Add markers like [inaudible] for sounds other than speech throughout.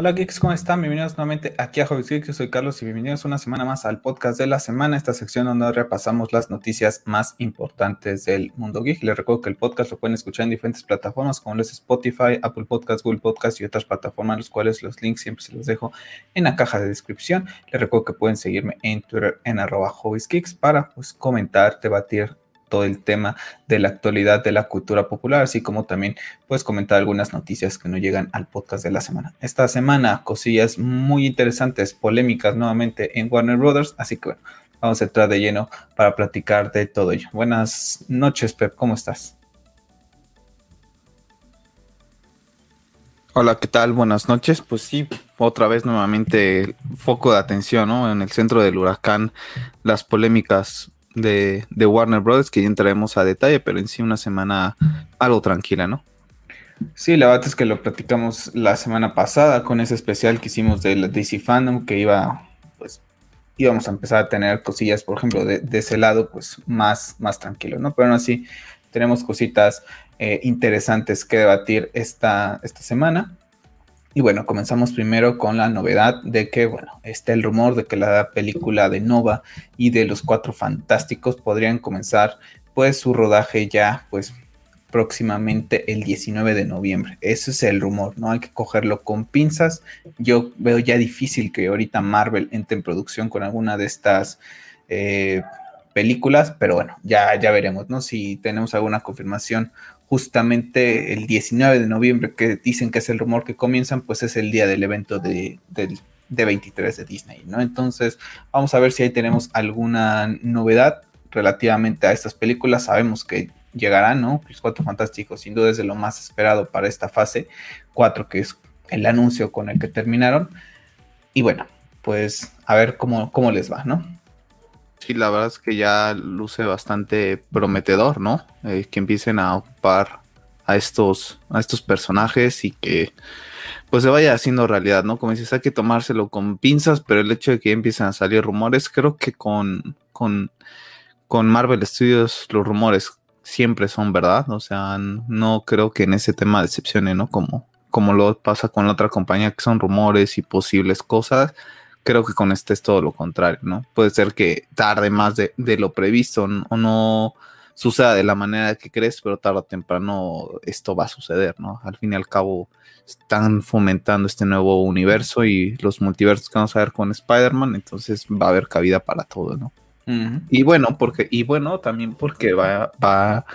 Hola geeks, ¿cómo están? Bienvenidos nuevamente aquí a Hobbies Geeks. Yo soy Carlos y bienvenidos una semana más al podcast de la semana, esta sección donde repasamos las noticias más importantes del mundo geek. Les recuerdo que el podcast lo pueden escuchar en diferentes plataformas como los Spotify, Apple Podcasts, Google Podcasts y otras plataformas, los cuales los links siempre se los dejo en la caja de descripción. Les recuerdo que pueden seguirme en Twitter en arroba Geeks para pues, comentar, debatir todo el tema de la actualidad de la cultura popular, así como también puedes comentar algunas noticias que no llegan al podcast de la semana. Esta semana, cosillas muy interesantes, polémicas nuevamente en Warner Brothers, así que bueno, vamos a entrar de lleno para platicar de todo ello. Buenas noches, Pep, ¿cómo estás? Hola, ¿qué tal? Buenas noches. Pues sí, otra vez nuevamente foco de atención, ¿no? En el centro del huracán, las polémicas de, Warner Brothers, que ya entraremos a detalle, pero en sí una semana algo tranquila, ¿no? Sí, la verdad es que lo platicamos la semana pasada con ese especial que hicimos de la DC Fandom, que iba, pues, íbamos a empezar a tener cosillas, por ejemplo, de, ese lado, pues, más, más tranquilo, ¿no? Pero aún así, tenemos cositas eh, interesantes que debatir esta, esta semana. Y bueno, comenzamos primero con la novedad de que, bueno, está el rumor de que la película de Nova y de los Cuatro Fantásticos podrían comenzar pues su rodaje ya pues próximamente el 19 de noviembre. Ese es el rumor, ¿no? Hay que cogerlo con pinzas. Yo veo ya difícil que ahorita Marvel entre en producción con alguna de estas eh, películas, pero bueno, ya, ya veremos, ¿no? Si tenemos alguna confirmación justamente el 19 de noviembre, que dicen que es el rumor que comienzan, pues es el día del evento de, 23 de Disney, ¿no? Entonces, vamos a ver si ahí tenemos alguna novedad relativamente a estas películas. Sabemos que llegarán, ¿no? Los Cuatro Fantásticos, sin duda es de lo más esperado para esta fase 4, que es el anuncio con el que terminaron. Y bueno, pues a ver cómo, cómo les va, ¿no? Sí, la verdad es que ya luce bastante prometedor, ¿no? Eh, que empiecen a ocupar a estos, a estos personajes y que pues se vaya haciendo realidad, ¿no? Como dices, hay que tomárselo con pinzas, pero el hecho de que empiecen a salir rumores, creo que con, con, con Marvel Studios los rumores siempre son verdad, o sea, no creo que en ese tema decepcione, ¿no? Como, como lo pasa con la otra compañía, que son rumores y posibles cosas creo que con este es todo lo contrario, ¿no? Puede ser que tarde más de, lo previsto o no suceda de la manera que crees, pero tarde o temprano esto va a suceder, ¿no? Al fin y al cabo están fomentando este nuevo universo y los multiversos que vamos a ver con Spider-Man, entonces va a haber cabida para todo, ¿no? Y bueno, porque, y bueno, también porque va, va,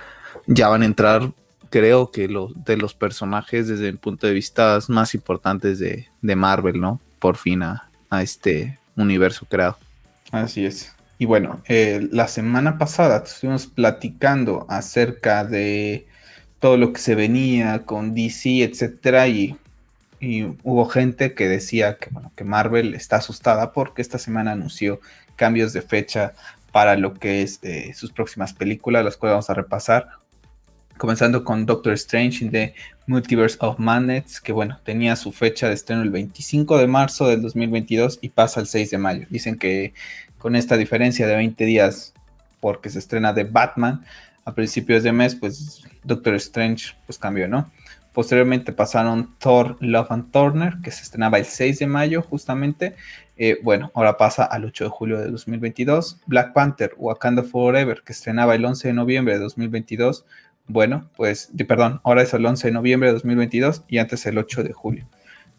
ya van a entrar, creo que los de los personajes desde el punto de vista más importantes de, de Marvel, ¿no? Por fin a, a este universo creado. Así es. Y bueno, eh, la semana pasada estuvimos platicando acerca de todo lo que se venía con DC, etcétera, y, hubo gente que decía que, bueno, que Marvel está asustada porque esta semana anunció cambios de fecha para lo que es eh, sus próximas películas, las cuales vamos a repasar comenzando con Doctor Strange in the Multiverse of Madness, que bueno, tenía su fecha de estreno el 25 de marzo del 2022 y pasa al 6 de mayo. Dicen que con esta diferencia de 20 días, porque se estrena de Batman a principios de mes, pues Doctor Strange pues cambió, ¿no? Posteriormente pasaron Thor, Love and Turner, que se estrenaba el 6 de mayo justamente. Eh, bueno, ahora pasa al 8 de julio de 2022. Black Panther, Wakanda Forever, que estrenaba el 11 de noviembre de 2022 bueno, pues, perdón, ahora es el 11 de noviembre de 2022 y antes el 8 de julio.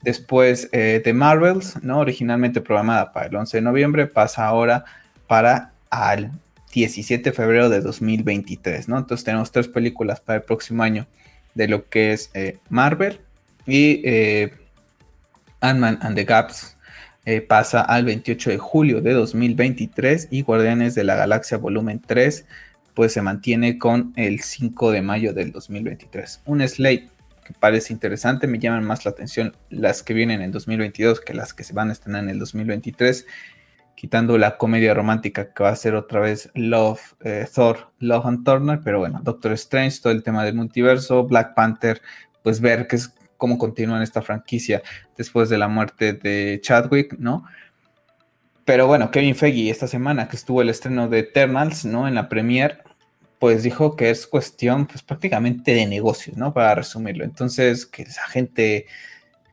Después de eh, Marvels, ¿no? Originalmente programada para el 11 de noviembre, pasa ahora para al 17 de febrero de 2023, ¿no? Entonces tenemos tres películas para el próximo año de lo que es eh, Marvel y eh, Ant-Man and the Gaps pasa al 28 de julio de 2023 y Guardianes de la Galaxia Volumen 3 pues se mantiene con el 5 de mayo del 2023. Un slate que parece interesante, me llaman más la atención las que vienen en 2022 que las que se van a estrenar en el 2023, quitando la comedia romántica que va a ser otra vez Love, eh, Thor, Love and Turner, pero bueno, Doctor Strange, todo el tema del multiverso, Black Panther, pues ver qué es, cómo continúa esta franquicia después de la muerte de Chadwick, ¿no? Pero bueno, Kevin Feige esta semana que estuvo el estreno de Eternals, ¿no? En la premiere, pues dijo que es cuestión, pues prácticamente de negocios, ¿no? Para resumirlo. Entonces, que esa gente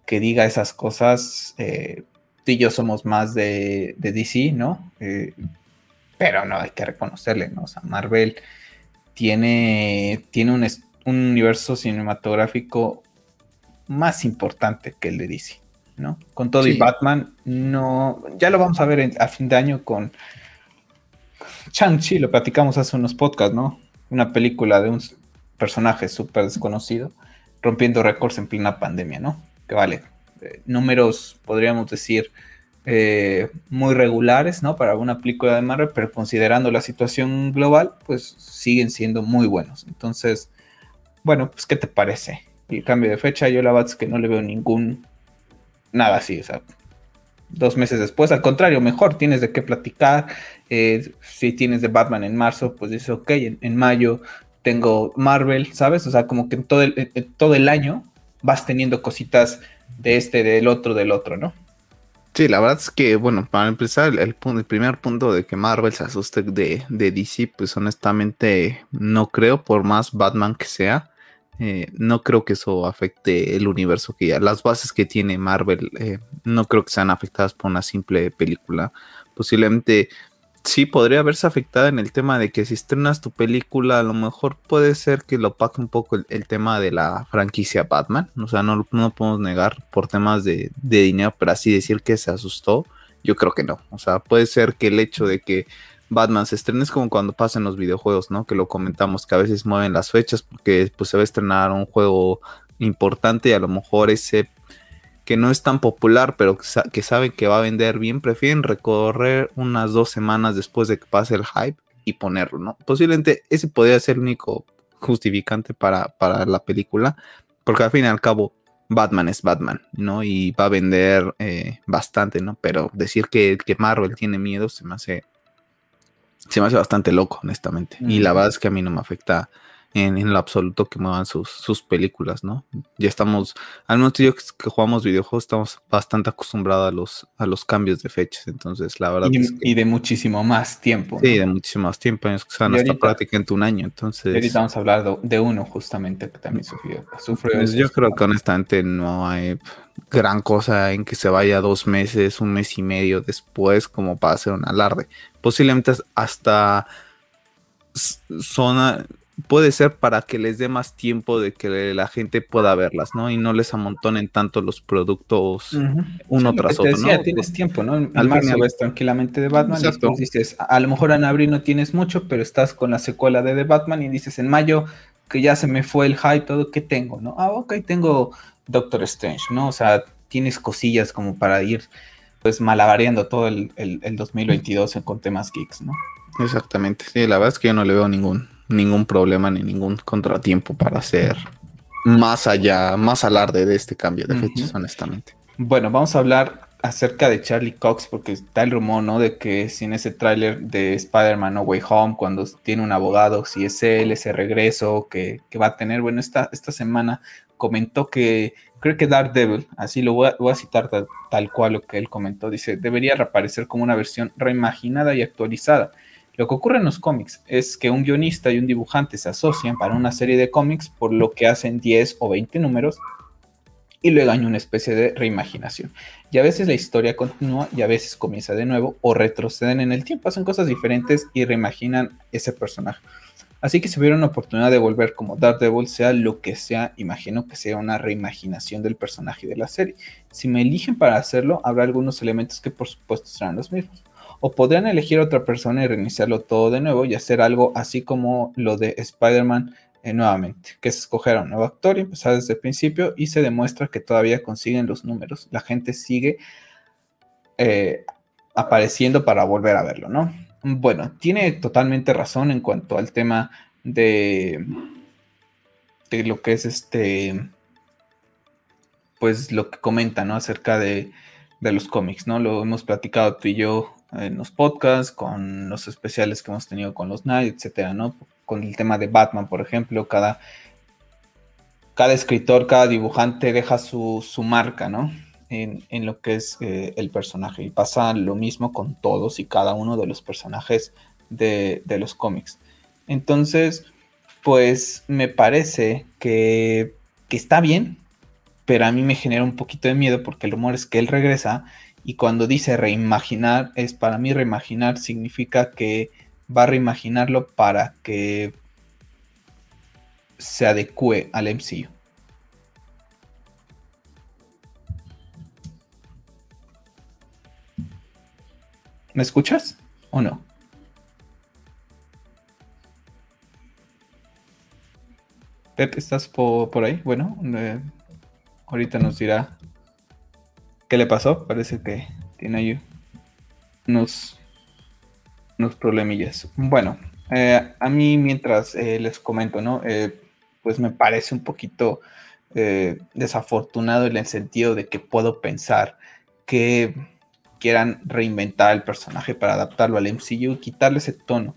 que diga esas cosas. Eh, tú y yo somos más de, DC, ¿no? Eh, pero no, hay que reconocerle, ¿no? O sea, Marvel tiene, tiene un, universo cinematográfico más importante que el de DC, ¿no? Con todo y Batman, no, ya lo vamos a ver a fin de año con Chang-Chi, lo platicamos hace unos podcasts, ¿no? Una película de un personaje súper desconocido, rompiendo récords en plena pandemia, ¿no? Que vale, eh, números, podríamos decir, eh, muy regulares, ¿no? Para una película de Marvel, pero considerando la situación global, pues siguen siendo muy buenos. Entonces, bueno, pues, ¿qué te parece? El cambio de fecha, yo la verdad es que no le veo ningún, nada así, o sea, dos meses después, al contrario, mejor, tienes de qué platicar. Eh, si tienes de Batman en marzo, pues dices, ok, en, mayo tengo Marvel, ¿sabes? O sea, como que todo el, todo el año vas teniendo cositas de este, del otro, del otro, ¿no? Sí, la verdad es que, bueno, para empezar, el, el primer punto de que Marvel se asuste de, de, DC, pues honestamente no creo, por más Batman que sea, eh, no creo que eso afecte el universo que ya, las bases que tiene Marvel, eh, no creo que sean afectadas por una simple película. Posiblemente sí podría verse afectada en el tema de que si estrenas tu película, a lo mejor puede ser que lo opaque un poco el, tema de la franquicia Batman. O sea, no, no podemos negar por temas de, dinero, pero así decir que se asustó, yo creo que no. O sea, puede ser que el hecho de que Batman se estrene es como cuando pasan los videojuegos, ¿no? Que lo comentamos, que a veces mueven las fechas porque pues, se va a estrenar un juego importante y a lo mejor ese que no es tan popular, pero que, saben que va a vender bien, prefieren recorrer unas dos semanas después de que pase el hype y ponerlo, ¿no? Posiblemente ese podría ser el único justificante para, para la película, porque al fin y al cabo Batman es Batman, ¿no? Y va a vender eh, bastante, ¿no? Pero decir que, que Marvel tiene miedo se me hace, se me hace bastante loco, honestamente. Y la verdad es que a mí no me afecta en, lo absoluto que muevan sus, sus películas, ¿no? Ya estamos, al menos yo que jugamos videojuegos, estamos bastante acostumbrados a los, a los cambios de fechas, entonces la verdad y, es que, y de muchísimo más tiempo. Sí, de muchísimo más tiempo, años que sean hasta prácticamente un año, entonces... ahorita vamos a hablar de, uno justamente que también sufrió. sufrió pues yo creo que honestamente no hay gran cosa en que se vaya dos meses, un mes y medio después como para hacer un alarde. Posiblemente hasta zona puede ser para que les dé más tiempo de que la gente pueda verlas, ¿no? Y no les amontonen tanto los productos uno tras otro, ¿no? Tienes tiempo, ¿no? Al marzo ves tranquilamente de Batman y después dices, a lo mejor en abril no tienes mucho, pero estás con la secuela de The Batman y dices en mayo que ya se me fue el hype, todo, ¿qué tengo, no? Ah, ok, tengo Doctor Strange, ¿no? O sea, tienes cosillas como para ir pues malabareando todo el, el, el 2022 con temas geeks, ¿no? Exactamente, sí, la verdad es que yo no le veo ningún ningún problema ni ningún contratiempo para hacer más allá, más alarde de este cambio de fechas, honestamente. Bueno, vamos a hablar acerca de Charlie Cox, porque está el rumor, ¿no? De que sin ese tráiler de Spider-Man No Way Home, cuando tiene un abogado, si es él, ese regreso que, va a tener. Bueno, esta, esta semana comentó que, creo que Daredevil, así lo voy a, citar tal, tal, cual lo que él comentó, dice, debería reaparecer como una versión reimaginada y actualizada lo que ocurre en los cómics es que un guionista y un dibujante se asocian para una serie de cómics por lo que hacen 10 o 20 números y luego hay una especie de reimaginación. Y a veces la historia continúa y a veces comienza de nuevo o retroceden en el tiempo, hacen cosas diferentes y reimaginan ese personaje. Así que si hubiera una oportunidad de volver como Daredevil, sea lo que sea, imagino que sea una reimaginación del personaje de la serie. Si me eligen para hacerlo, habrá algunos elementos que por supuesto serán los mismos o podrían elegir otra persona y reiniciarlo todo de nuevo y hacer algo así como lo de Spider-Man eh, nuevamente, que es escoger a un nuevo actor y empezar desde el principio y se demuestra que todavía consiguen los números. La gente sigue eh, apareciendo para volver a verlo, ¿no? Bueno, tiene totalmente razón en cuanto al tema de, de lo que es este, pues lo que comenta, ¿no? Acerca de, de los cómics, ¿no? Lo hemos platicado tú y yo en los podcasts, con los especiales que hemos tenido con los Night, etcétera, ¿no? Con el tema de Batman, por ejemplo, cada, cada escritor, cada dibujante deja su, marca, ¿no? En, lo que es eh, el personaje. Y pasa lo mismo con todos y cada uno de los personajes de, de los cómics. Entonces, pues me parece que, que está bien, pero a mí me genera un poquito de miedo porque el rumor es que él regresa y cuando dice reimaginar, es para mí reimaginar significa que va a reimaginarlo para que se adecue al MCU. ¿Me escuchas o no? Pep, ¿estás por, ahí? Bueno, eh, ahorita nos dirá qué le pasó. Parece que tiene ahí unos, unos problemillas. Bueno, eh, a mí mientras eh, les comento, ¿no? pues me parece un poquito desafortunado en el sentido de que puedo pensar que quieran reinventar el personaje para adaptarlo al MCU y quitarle ese tono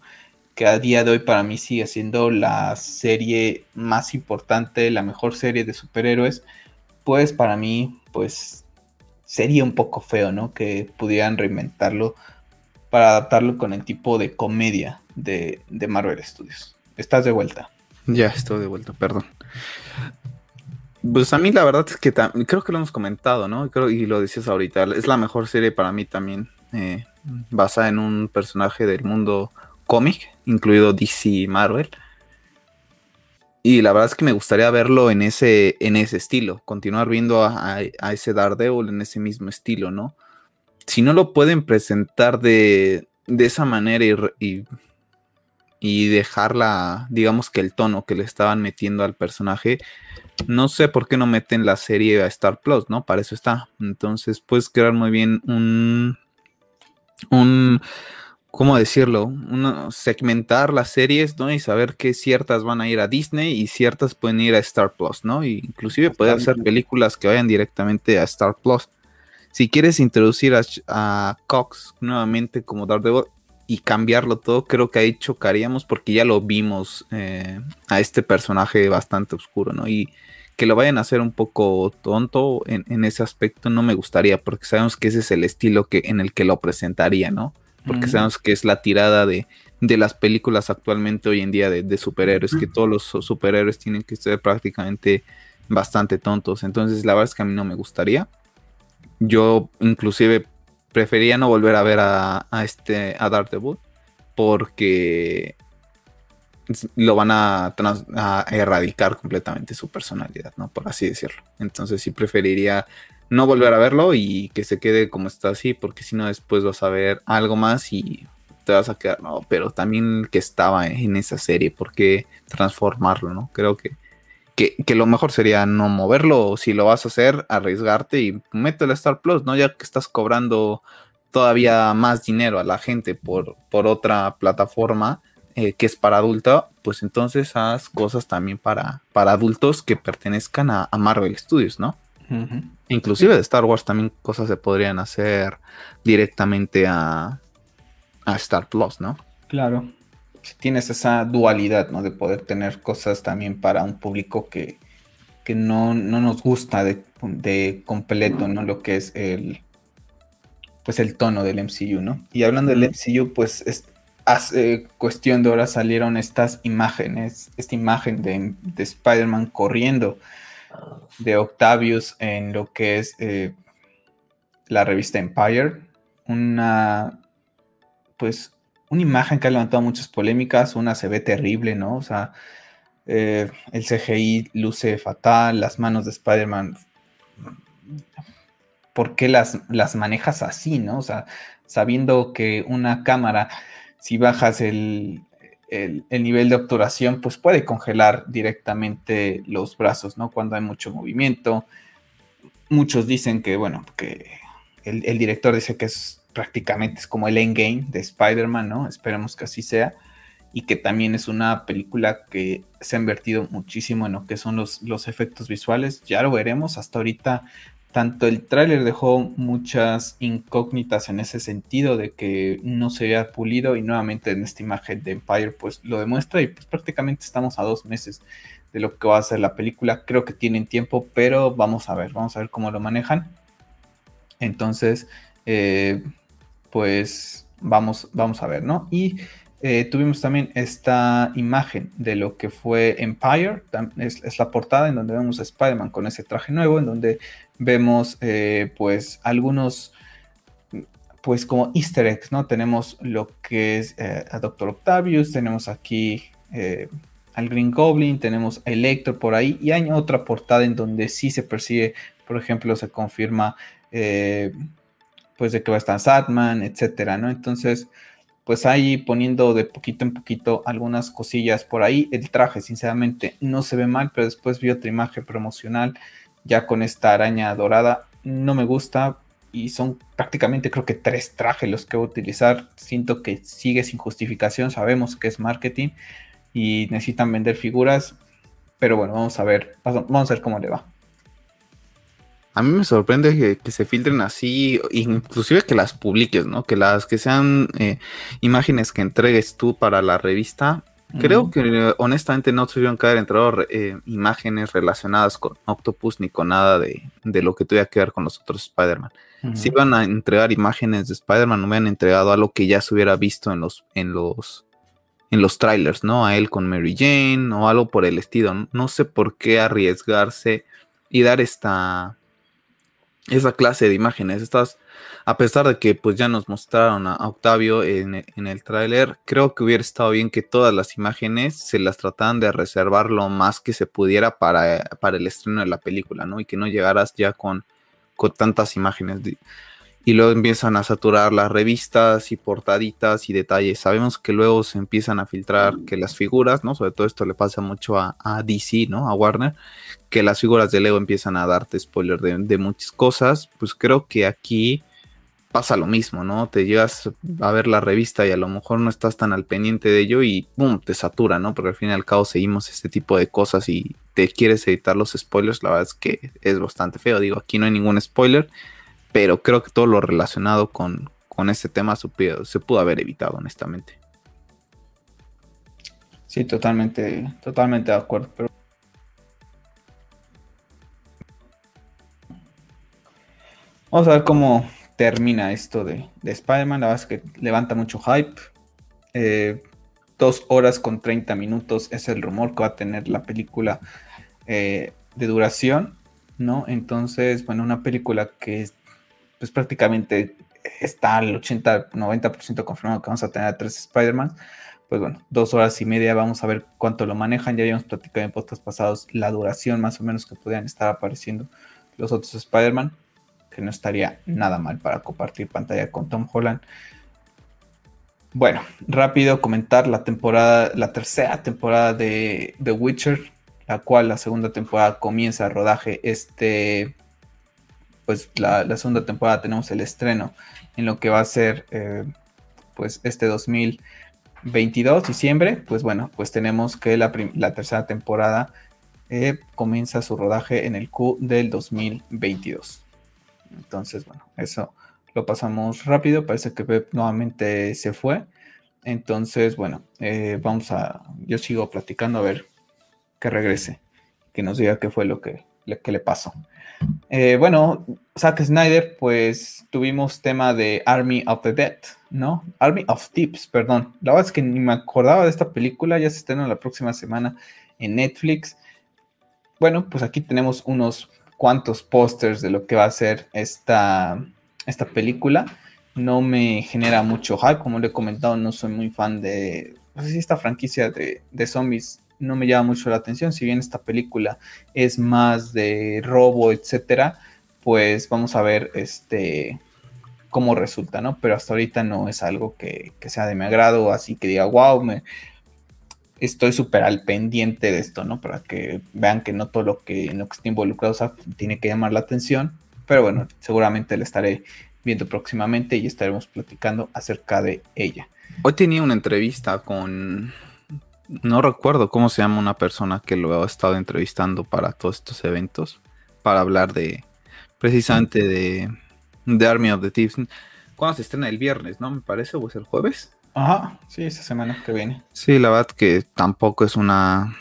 que a día de hoy para mí sigue siendo la serie más importante, la mejor serie de superhéroes, pues para mí pues sería un poco feo, ¿no? Que pudieran reinventarlo para adaptarlo con el tipo de comedia de, de Marvel Studios. ¿Estás de vuelta? Ya estoy de vuelta, perdón. Pues a mí la verdad es que creo que lo hemos comentado, ¿no? Creo, y lo decías ahorita, es la mejor serie para mí también, eh, basada en un personaje del mundo cómic, incluido DC y Marvel. Y la verdad es que me gustaría verlo en ese, en ese estilo, continuar viendo a, ese Daredevil en ese mismo estilo, ¿no? Si no lo pueden presentar de, de esa manera y, y dejarla, digamos que el tono que le estaban metiendo al personaje, no sé por qué no meten la serie a Star Plus, ¿no? Para eso está. Entonces puedes crear muy bien un, un, ¿cómo decirlo? segmentar las series, ¿no? Y saber que ciertas van a ir a Disney y ciertas pueden ir a Star Plus, ¿no? Y inclusive puede hacer películas que vayan directamente a Star Plus. Si quieres introducir a, Cox nuevamente como Daredevil y cambiarlo todo, creo que ahí chocaríamos porque ya lo vimos eh, a este personaje bastante oscuro, ¿no? Y que lo vayan a hacer un poco tonto en, ese aspecto no me gustaría, porque sabemos que ese es el estilo que, en el que lo presentaría, ¿no? Porque sabemos que es la tirada de, las películas actualmente hoy en día de, superhéroes, que todos los superhéroes tienen que ser prácticamente bastante tontos. Entonces, la verdad es que a mí no me gustaría. Yo inclusive prefería no volver a ver a, a este a Daredevil porque lo van a, erradicar completamente su personalidad, ¿no? Por así decirlo. Entonces sí preferiría no volver a verlo y que se quede como está así, porque si no después vas a ver algo más y te vas a quedar, no, pero también que estaba en esa serie, ¿por qué transformarlo, no? Creo que, que, lo mejor sería no moverlo, o si lo vas a hacer, arriesgarte y mételo a Star Plus, ¿no? Ya que estás cobrando todavía más dinero a la gente por, por otra plataforma, eh, que es para adulto, pues entonces haz cosas también para, para adultos que pertenezcan a, Marvel Studios, ¿no? Inclusive de Star Wars también cosas se podrían hacer directamente a, a Star Plus, ¿no? Claro. Si tienes esa dualidad, ¿no? De poder tener cosas también para un público que, que no, nos gusta de, de, completo, ¿no? Lo que es el pues el tono del MCU, ¿no? Y hablando del MCU, pues es, hace cuestión de horas salieron estas imágenes, esta imagen de, Spider-Man corriendo de Octavius en lo que es eh, la revista Empire. Una, pues, una imagen que ha levantado muchas polémicas. Una se ve terrible, ¿no? O sea, eh, el CGI luce fatal, las manos de Spider-Man. ¿Por qué las, las manejas así, no? O sea, sabiendo que una cámara si bajas el, nivel de obturación, pues puede congelar directamente los brazos, ¿no? Cuando hay mucho movimiento. Muchos dicen que, bueno, que el, director dice que es prácticamente es como el endgame de Spider-Man, ¿no? Esperemos que así sea. Y que también es una película que se ha invertido muchísimo en lo que son los, los efectos visuales. Ya lo veremos. Hasta ahorita tanto el tráiler dejó muchas incógnitas en ese sentido de que no se había pulido y nuevamente en esta imagen de Empire pues lo demuestra y pues prácticamente estamos a dos meses de lo que va a ser la película. Creo que tienen tiempo, pero vamos a ver, vamos a ver cómo lo manejan. Entonces, eh, pues vamos, vamos a ver, ¿no? Y eh, tuvimos también esta imagen de lo que fue Empire, es, la portada en donde vemos a Spider-Man con ese traje nuevo, en donde vemos eh, pues algunos pues como easter eggs, ¿no? Tenemos lo que es eh, a Doctor Octavius, tenemos aquí al Green Goblin, tenemos a Electro por ahí, y hay otra portada en donde sí se persigue, por ejemplo, se confirma pues de que va a estar Satman, etcétera, ¿no? Entonces, pues ahí poniendo de poquito en poquito algunas cosillas por ahí. El traje, sinceramente, no se ve mal, pero después vi otra imagen promocional ya con esta araña dorada. No me gusta y son prácticamente creo que tres trajes los que voy a utilizar. Siento que sigue sin justificación, sabemos que es marketing y necesitan vender figuras, pero bueno, vamos a ver, vamos a ver cómo le va. A mí me sorprende que, se filtren así, inclusive que las publiques, ¿no? Que las que sean eh, imágenes que entregues tú para la revista. Creo que honestamente no tuvieron que haber entrado eh, imágenes relacionadas con Octopus ni con nada de, lo que tuviera que ver con los otros Spider-Man. Si iban a entregar imágenes de Spider-Man, no hubieran entregado algo que ya se hubiera visto en los, en los, en los trailers, ¿no? A él con Mary Jane o algo por el estilo. No sé por qué arriesgarse y dar esta esa clase de imágenes. Estas, a pesar de que pues ya nos mostraron a, Octavio en, el tráiler, creo que hubiera estado bien que todas las imágenes se las trataran de reservar lo más que se pudiera para, para el estreno de la película, ¿no? Y que no llegaras ya con, con tantas imágenes y luego empiezan a saturar las revistas y portaditas y detalles. Sabemos que luego se empiezan a filtrar que las figuras, ¿no? Sobre todo esto le pasa mucho a, DC, ¿no? A Warner, que las figuras de Lego empiezan a darte spoiler de, muchas cosas. Pues creo que aquí pasa lo mismo, ¿no? Te llegas a ver la revista y a lo mejor no estás tan al pendiente de ello y ¡pum! te satura, ¿no? Porque al fin y al cabo seguimos este tipo de cosas y te quieres editar los spoilers. La verdad es que es bastante feo. Digo, aquí no hay ningún spoiler pero creo que todo lo relacionado con, este tema se pudo, haber evitado, honestamente. Sí, totalmente, totalmente de acuerdo. Vamos a ver cómo termina esto de, Spider-Man. La verdad es que levanta mucho hype. Eh, dos horas con 30 minutos es el rumor que va a tener la película eh, de duración, ¿no? Entonces, bueno, una película que pues prácticamente está al 80-90% confirmado que vamos a tener a tres Spider-Man. Pues bueno, dos horas y media, vamos a ver cuánto lo manejan. Ya habíamos platicado en postos pasados la duración más o menos que podrían estar apareciendo los otros Spider-Man, que no estaría nada mal para compartir pantalla con Tom Holland. Bueno, rápido comentar la temporada, la tercera temporada de The Witcher, la cual la segunda temporada comienza rodaje este pues la, segunda temporada tenemos el estreno en lo que va a ser eh, pues este 2022, diciembre, pues bueno, pues tenemos que la, tercera temporada eh, comienza su rodaje en el Q del 2022. Entonces, bueno, eso lo pasamos rápido, parece que nuevamente se fue. Entonces, bueno, eh, vamos a, yo sigo platicando a ver que regrese, que nos diga qué fue lo que, lo que le pasó. Eh, bueno, Zack Snyder, pues tuvimos tema de Army of the Dead, ¿no? Army of Tips, perdón. La verdad es que ni me acordaba de esta película, ya se estrena la próxima semana en Netflix. Bueno, pues aquí tenemos unos cuantos pósters de lo que va a ser esta, esta película. No me genera mucho hype, como le he comentado, no soy muy fan de pues, esta franquicia de, de zombies no me llama mucho la atención. Si bien esta película es más de robo, etcétera, pues vamos a ver este cómo resulta, ¿no? Pero hasta ahorita no es algo que, sea de mi agrado, así que diga, wow, me, estoy súper al pendiente de esto, ¿no? Para que vean que no todo lo que, en lo que está involucrado tiene que llamar la atención. Pero bueno, seguramente la estaré viendo próximamente y estaremos platicando acerca de ella. Hoy tenía una entrevista con no recuerdo cómo se llama una persona que lo ha estado entrevistando para todos estos eventos, para hablar de precisamente de, de Army of the Thieves. ¿Cuándo se estrena? El viernes, ¿no? Me parece, o es el jueves. Ajá, sí, esa semana que viene. Sí, la verdad que tampoco es una...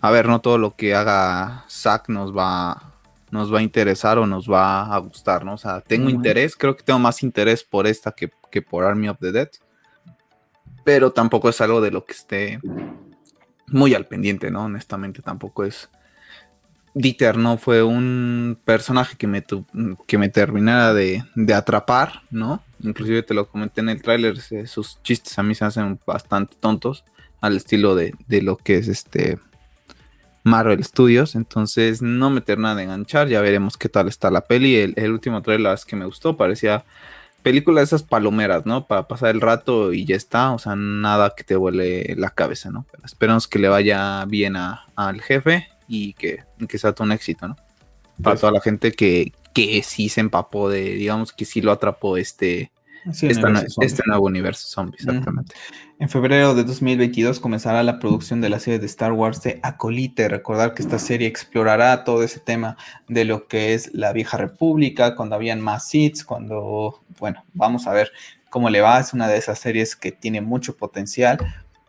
A ver, no todo lo que haga Zack nos va, nos va a interesar o nos va a gustar, ¿no? O sea, tengo interés, creo que tengo más interés por esta que, que por Army of the Dead pero tampoco es algo de lo que esté muy al pendiente, ¿no? Honestamente, tampoco es. Dieter no fue un personaje que me, que me terminara de, atrapar, ¿no? Inclusive te lo comenté en el tráiler, sus chistes a mí se hacen bastante tontos, al estilo de, lo que es este Marvel Studios, entonces no me termina de enganchar, ya veremos qué tal está la peli, el, el último trailer es que me gustó, parecía película de esas palomeras, ¿no? Para pasar el rato y ya está, o sea, nada que te vuele la cabeza, ¿no? Pero esperamos que le vaya bien al jefe y que, que sea todo un éxito, ¿no? Para pues toda la gente que, que sí se empapó de, digamos, que sí lo atrapó este, este nuevo universo zombie, exactamente. En febrero de 2022 comenzará la producción de la serie de Star Wars de Acolite. Recordar que esta serie explorará todo ese tema de lo que es la vieja república, cuando habían más Sith, cuando, bueno, vamos a ver cómo le va. Es una de esas series que tiene mucho potencial.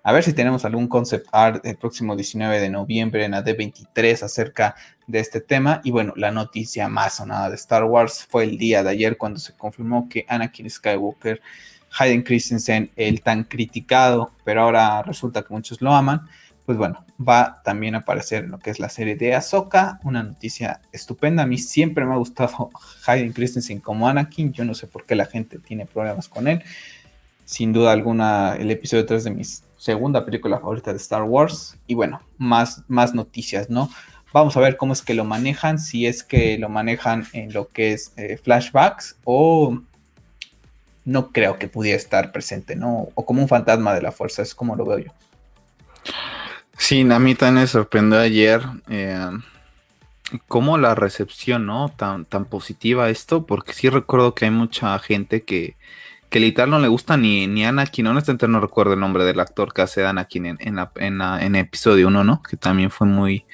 A ver si tenemos algún concept art el próximo 19 de noviembre en AD23 acerca de este tema. Y bueno, la noticia más sonada de Star Wars fue el día de ayer cuando se confirmó que Anakin Skywalker, Hayden Christensen, el tan criticado, pero ahora resulta que muchos lo aman, pues bueno, va también a aparecer en lo que es la serie de Ahsoka, una noticia estupenda. A mí siempre me ha gustado [laughs] Hayden Christensen como Anakin, yo no sé por qué la gente tiene problemas con él. Sin duda alguna, el episodio 3 de mis segunda película favorita de Star Wars. Y bueno, más, más noticias, ¿no? Vamos a ver cómo es que lo manejan, si es que lo manejan en lo que es eh, flashbacks o no creo que pudiera estar presente, ¿no? O como un fantasma de la fuerza, es como lo veo yo. Sí, a mí también me sorprendió ayer eh, cómo la recepción, ¿no? Tan, tan positiva esto, porque sí recuerdo que hay mucha gente que, que literal no le gusta ni, ni Anakin, honestamente no recuerdo el nombre del actor que hace Anakin en, en, en, en episodio 1, ¿no? Que también fue muy,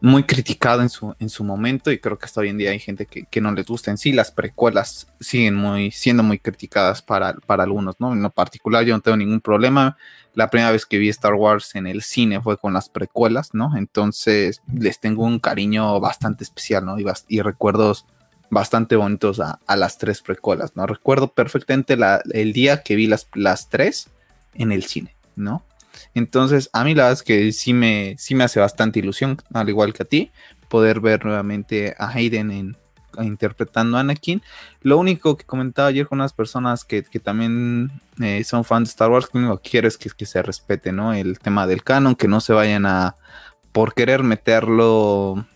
muy criticado en su, en su momento y creo que hasta hoy en día hay gente que, no les gusta en sí. Las precuelas siguen muy, siendo muy criticadas para, para algunos, ¿no? En lo particular yo no tengo ningún problema. La primera vez que vi Star Wars en el cine fue con las precuelas, ¿no? Entonces les tengo un cariño bastante especial, ¿no? Y, y recuerdos bastante bonitos a, las tres precuelas, ¿no? Recuerdo perfectamente el día que vi las, las tres en el cine, ¿no? Entonces, a mí la verdad es que sí me, sí me hace bastante ilusión, al igual que a ti, poder ver nuevamente a Hayden en, interpretando a Anakin. Lo único que comentaba ayer con unas personas que, también eh, son fans de Star Wars, que lo que quiero es que, que se respete, ¿no? El tema del canon, que no se vayan a, por querer meterlo,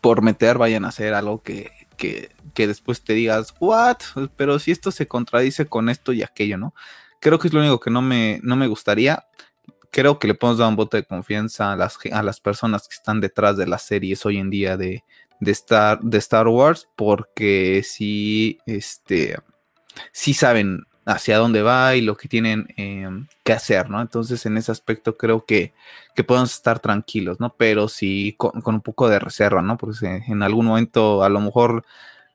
por meter, vayan a hacer algo que, que, después te digas, what? Pero si esto se contradice con esto y aquello, ¿no? Creo que es lo único que no me, no me gustaría. Creo que le podemos dar un voto de confianza a las, a las personas que están detrás de las series hoy en día de, de, Star, de Star Wars, porque sí, este, sí saben hacia dónde va y lo que tienen em, que hacer, ¿no? Entonces, en ese aspecto creo que, que podemos estar tranquilos, ¿no? Pero sí con, un poco de reserva, ¿no? Porque en algún momento a lo mejor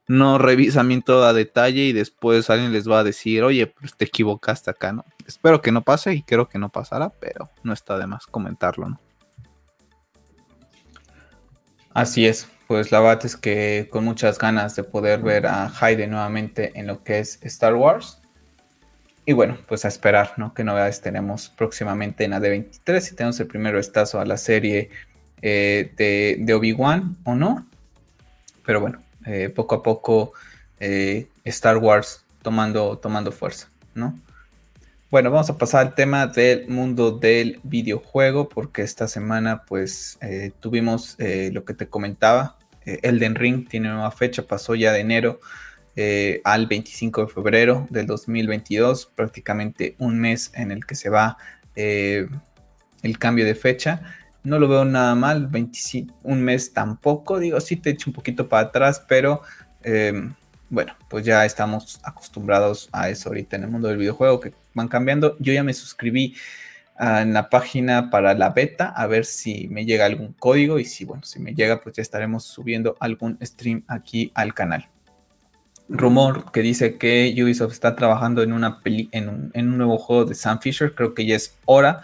no revisan bien todo a detalle y después alguien les va a decir, oye, pues te equivocaste acá, ¿no? Espero que no pase y creo que no pasará, pero no está de más comentarlo, ¿no? Así es, pues la verdad es que con muchas ganas de poder ver a Hayden nuevamente en lo que es Star Wars. Y bueno, pues a esperar, ¿no? ¿Qué novedades tenemos próximamente en AD23? Si tenemos el primer vistazo a la serie eh, de, Obi-Wan o no. Pero bueno, eh, poco a poco eh, Star Wars tomando, tomando fuerza, ¿no? Bueno, vamos a pasar al tema del mundo del videojuego, porque esta semana pues tuvimos lo que te comentaba, Elden Ring tiene nueva fecha, pasó ya de enero eh, al 25 de febrero del 2022, prácticamente un mes en el que se va eh, el cambio de fecha. No lo veo nada mal, 25, un mes tampoco, digo, sí te echo un poquito para atrás, pero em, bueno, pues ya estamos acostumbrados a eso ahorita en el mundo del videojuego que van cambiando. Yo ya me suscribí ah, en la página para la beta a ver si me llega algún código y si bueno, si me llega pues ya estaremos subiendo algún stream aquí al canal rumor que dice que Ubisoft está trabajando en, una en, un, nuevo juego de Sam Fisher, creo que ya es hora.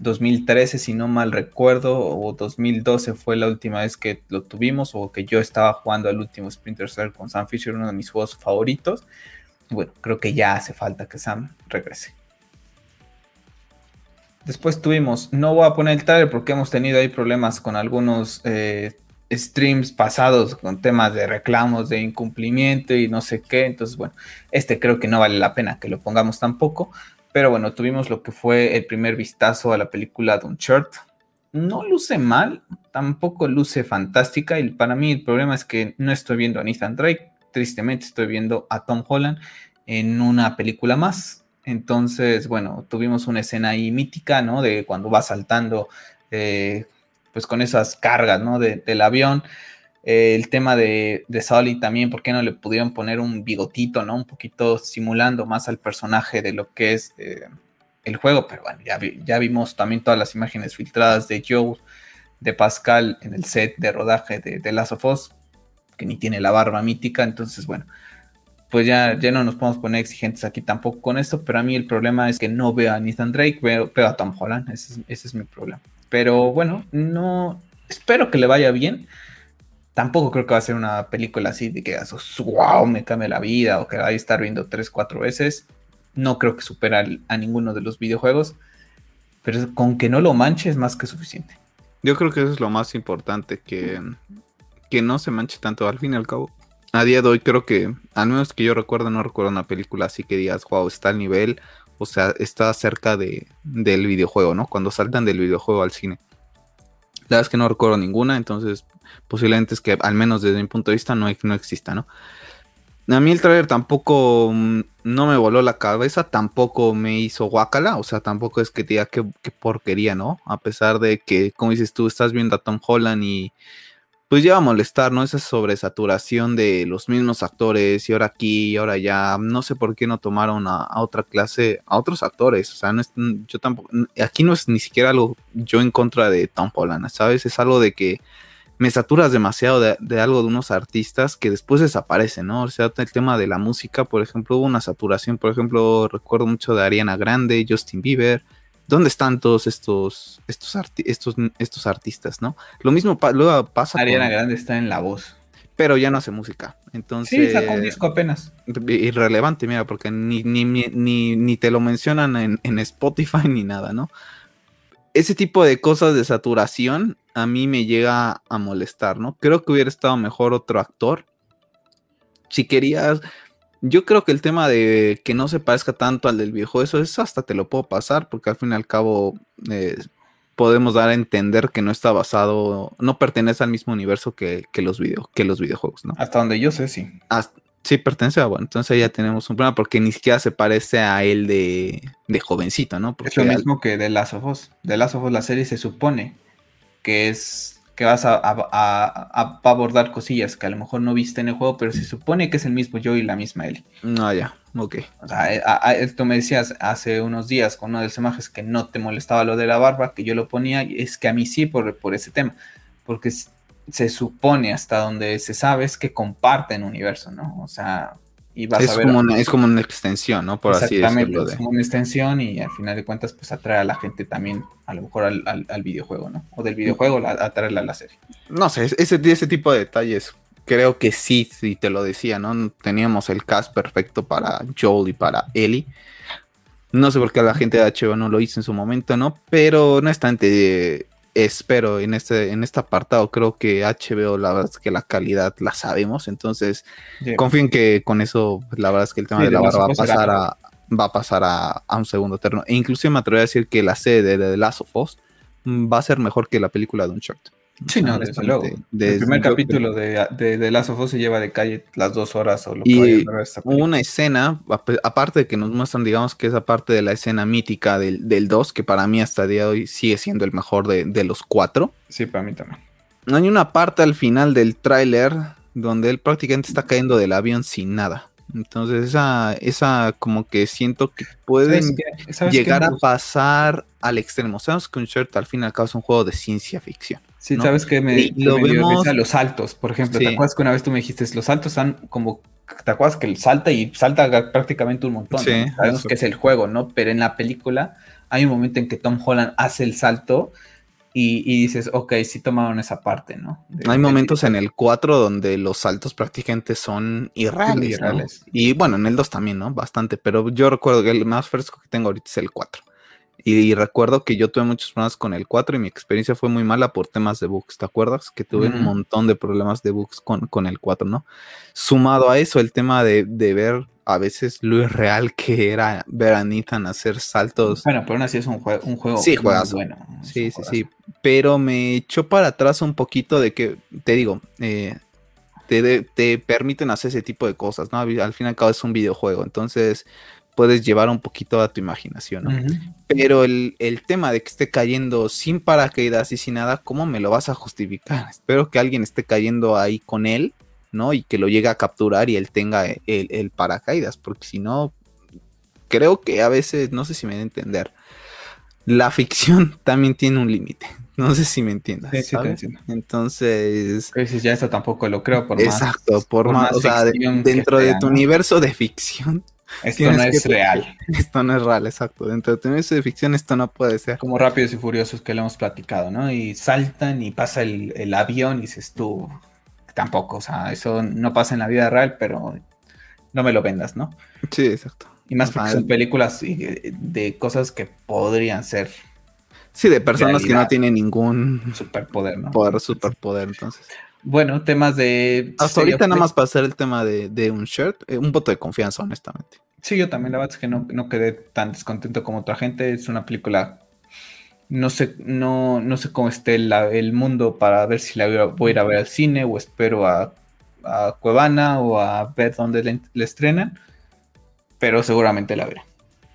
2013, si no mal recuerdo, o 2012 fue la última vez que lo tuvimos, o que yo estaba jugando al último Splinter Cell con Sam Fisher, uno de mis juegos favoritos. Bueno, creo que ya hace falta que Sam regrese. Después tuvimos, no voy a poner el trailer porque hemos tenido ahí problemas con algunos eh, streams pasados con temas de reclamos de incumplimiento y no sé qué. Entonces, bueno, este creo que no vale la pena que lo pongamos tampoco. Pero bueno, tuvimos lo que fue el primer vistazo a la película de Uncharted. No luce mal, tampoco luce fantástica. Y para mí el problema es que no estoy viendo a Nathan Drake. Tristemente estoy viendo a Tom Holland en una película más. Entonces, bueno, tuvimos una escena ahí mítica, ¿no? De cuando va saltando, eh, pues con esas cargas, ¿no? del avión. Eh, el tema de, de Sully también, ¿por qué no le pudieron poner un bigotito, ¿no? Un poquito simulando más al personaje de lo que es eh, el juego, pero bueno, ya, ya vimos también todas las imágenes filtradas de Joe, de Pascal en el set de rodaje de, de Last of Us, que ni tiene la barba mítica, entonces bueno, pues ya, ya no nos podemos poner exigentes aquí tampoco con esto, pero a mí el problema es que no veo a Nathan Drake, veo, a Tom Holland, ese es, mi problema. Pero bueno, no, espero que le vaya bien. Tampoco creo que va a ser una película así de que wow, me cambia la vida o que va a estar viendo tres, cuatro veces. No creo que supera a ninguno de los videojuegos, pero con que no lo manche es más que suficiente. Yo creo que eso es lo más importante, que, que no se manche tanto al fin y al cabo a día de hoy creo que, al menos que yo recuerdo, no recuerdo una película así que digas, wow, está al nivel, o sea, está cerca de, del videojuego, ¿no? Cuando saltan del videojuego al cine. La verdad es que no recuerdo ninguna, entonces posiblemente es que al menos desde mi punto de vista no, no exista, ¿no? A mí el trailer tampoco mm, no me voló la cabeza, tampoco me hizo guacala, o sea, tampoco es que diga qué, qué porquería, ¿no? A pesar de que, como dices tú, estás viendo a Tom Holland y pues lleva a molestar, ¿no? Esa sobresaturación de los mismos actores y ahora aquí y ahora ya. No sé por qué no tomaron a, otra clase, a otros actores. O sea, no es, yo tampoco, aquí no es ni siquiera algo yo en contra de Tom Holland, ¿sabes? Es algo de que me saturas demasiado de, de, algo de unos artistas que después desaparecen, ¿no? O sea, el tema de la música, por ejemplo, hubo una saturación, por ejemplo, recuerdo mucho de Ariana Grande, Justin Bieber, ¿Dónde están todos estos, estos, estos, estos artistas, no? Lo mismo luego pasa Ariana Grande está en la voz. Pero ya no hace música. Entonces. Sí, sacó un disco apenas. Irrelevante, mira, porque ni, ni, ni, ni te lo mencionan en, en, Spotify [laughs] ni nada, ¿no? Ese tipo de cosas de saturación a mí me llega a molestar, ¿no? Creo que hubiera estado mejor otro actor. Si querías, yo creo que el tema de que no se parezca tanto al del viejo, eso es hasta te lo puedo pasar, porque al fin y al cabo eh, podemos dar a entender que no está basado, no pertenece al mismo universo que, los, video, que los videojuegos, ¿no? Hasta donde yo sé, sí. sí, pertenece a, bueno, entonces ya tenemos un problema porque ni siquiera se parece a él de, jovencito, ¿no? es lo mismo que de Last of Us. De Last of Us la serie se supone que es que vas a, abordar cosillas que a lo mejor no viste en el juego, pero se supone que es el mismo yo y la misma Ellie. No, ya, ok. O sea, esto me decías hace unos días con uno de los imágenes que no te molestaba lo de la barba, que yo lo ponía, es que a mí sí por, por ese tema, porque se supone hasta donde se sabe es que comparten universo, ¿no? O sea, es, como una, es como una extensión, ¿no? Por así decirlo. Es como una extensión y al final de cuentas, pues atrae a la gente también, a lo mejor al, videojuego, ¿no? O del videojuego a atraerla a la serie. No sé, ese, ese tipo de detalles creo que sí, sí te lo decía, ¿no? Teníamos el cast perfecto para Joel y para Ellie. No sé por qué la gente de HBO no lo hizo en su momento, ¿no? Pero honestamente, espero en este, en este apartado. Creo que HBO, la verdad es que la calidad la sabemos. Entonces, confío en que con eso, la verdad es que el tema de la barra va a pasar a, va a pasar a, un segundo terreno. E inclusive me atrevo a decir que la serie de The Last of Us va a ser mejor que la película de Uncharted. Sí, no, desde luego. el primer capítulo de, de, de Last of Us se lleva de calle las dos horas o lo y una escena, aparte de que nos muestran, digamos, que esa parte de la escena mítica del, del 2, que para mí hasta el día de hoy sigue siendo el mejor de, de los cuatro. Sí, para mí también. Hay una parte al final del tráiler donde él prácticamente está cayendo del avión sin nada. Entonces esa, esa como que siento que pueden llegar a pasar al extremo. Sabemos que Uncharted al fin y al cabo es un juego de ciencia ficción. Sí, sabes que me, lo vemos... los saltos, por ejemplo. ¿Te acuerdas que una vez tú me dijiste, los saltos están como, ¿te acuerdas que salta y salta prácticamente un montón? Sí, Sabemos que es el juego, ¿no? Pero en la película hay un momento en que Tom Holland hace el salto y, dices, ok, sí tomaron esa parte, ¿no? hay momentos en el 4 donde los saltos prácticamente son irreales. Y bueno, en el 2 también, ¿no? Bastante, pero yo recuerdo que el más fresco que tengo ahorita es el 4 Y, recuerdo que yo tuve muchos problemas con el 4 y mi experiencia fue muy mala por temas de bugs. ¿Te acuerdas? Que tuve un montón de problemas de bugs con, con, el 4, ¿no? Sumado a eso, el tema de, de ver a veces lo irreal que era ver a Nathan hacer saltos. Bueno, pero aún así es un, juego un juego sí, bueno. Sí, sí, sí. Pero me echó para atrás un poquito de que, te digo, eh, te, te, permiten hacer ese tipo de cosas, ¿no? Al fin y al cabo es un videojuego. Entonces, puedes llevar un poquito a tu imaginación, ¿no? Pero el, tema de que esté cayendo sin paracaídas y sin nada, ¿cómo me lo vas a justificar? [laughs] Espero que alguien esté cayendo ahí con él, ¿no? Y que lo llegue a capturar y él tenga el, paracaídas, porque si no, creo que a veces, no sé si me a entender, la ficción [laughs] también tiene un límite. [laughs] No sé si me entiendas. Sí, Entonces. Pues ya eso tampoco lo creo. Por exacto, por, más. o sea, dentro de tu universo de ficción, esto no es real. [laughs] Esto no es real, exacto. Dentro de de ficción esto no puede ser. Como Rápidos y Furiosos que lo hemos platicado, ¿no? Y saltan y pasa el, avión y dices tú, tampoco, o sea, eso no pasa en la vida real, pero no me lo vendas, ¿no? Sí, exacto. Y más porque son películas de cosas que podrían ser. Sí, de personas que no tienen ningún superpoder, ¿no? Poder, superpoder, entonces. Bueno, temas de. Hasta ahorita nada más para hacer el tema de, un shirt, eh, un voto de confianza, honestamente. Sí, yo también, la verdad es que no, no quedé tan descontento como otra gente. Es una película. No sé, no, no sé cómo esté el mundo para ver si la voy a ir a ver al cine o espero a, a Cuevana o a ver dónde le, estrenan. Pero seguramente la veré.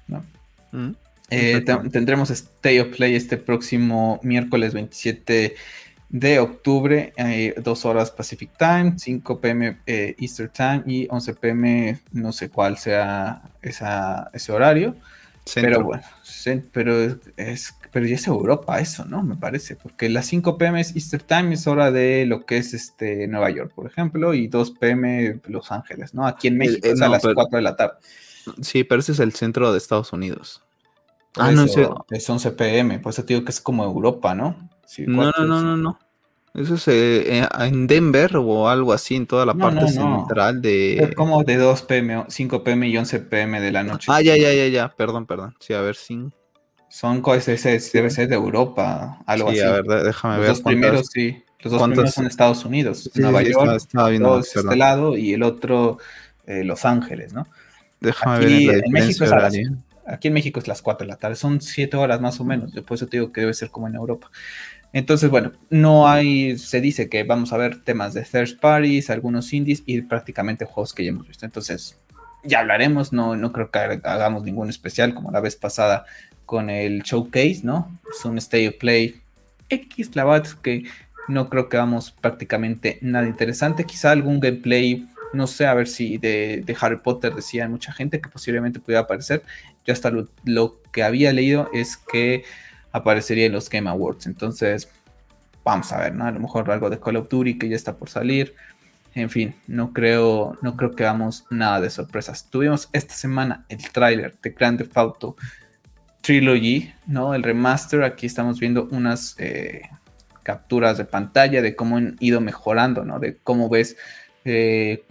¿no? Mm, eh, tendremos Stay of Play este próximo miércoles 27 de octubre, eh, 2 horas Pacific Time, 5 pm eh, Easter Time y 11 pm, no sé cuál sea esa, ese horario. Pero bueno, pero, es, pero ya es Europa eso, ¿no? Me parece, porque las 5 pm es Easter Time, es hora de lo que es este Nueva York, por ejemplo, y 2 pm Los Ángeles, ¿no? Aquí en eh, México es a las 4 de la tarde. Sí, pero ese es el centro de Estados Unidos. ah, no, es 11 pm, por eso te digo que es como Europa, ¿no? No, no, no, no, no. Eso es eh, eh, en Denver o algo así, en toda la parte central de... Es como de 2 pm, 5 pm y 11 pm de la noche. Ah, ya, ya, ya, ya, perdón, perdón. Sí, a ver, sí. Son cosas, debe ser de Europa, algo sí, así. a ver, déjame Los ver. Dos primeros, sí. Los dos primeros son Estados Unidos, Nueva York, estaba, viendo, este lado, y el otro eh, Los Ángeles, ¿no? Déjame ver en México es Aquí en México es las 4 de la tarde, son 7 horas más o menos, por eso te digo que debe ser como en Europa. Entonces, bueno, no hay, se dice que vamos a ver temas de third parties, algunos indies y prácticamente juegos que ya hemos visto. Entonces, ya hablaremos, no, no creo que hagamos ningún especial como la vez pasada con el showcase, ¿no? Es un State of Play X, la verdad es que no creo que hagamos prácticamente nada interesante, quizá algún gameplay, no sé, a ver si de, Harry Potter decía mucha gente que posiblemente pudiera aparecer. Yo hasta lo que había leído es que aparecería en los Game Awards. Entonces, vamos a ver, ¿no? A lo mejor algo de Call of Duty que ya está por salir. En fin, no creo, no creo que hagamos nada de sorpresas. Tuvimos esta semana el tráiler de Grand Theft Auto Trilogy, ¿no? El remaster. Aquí estamos viendo unas eh, capturas de pantalla de cómo han ido mejorando, ¿no? De cómo ves eh,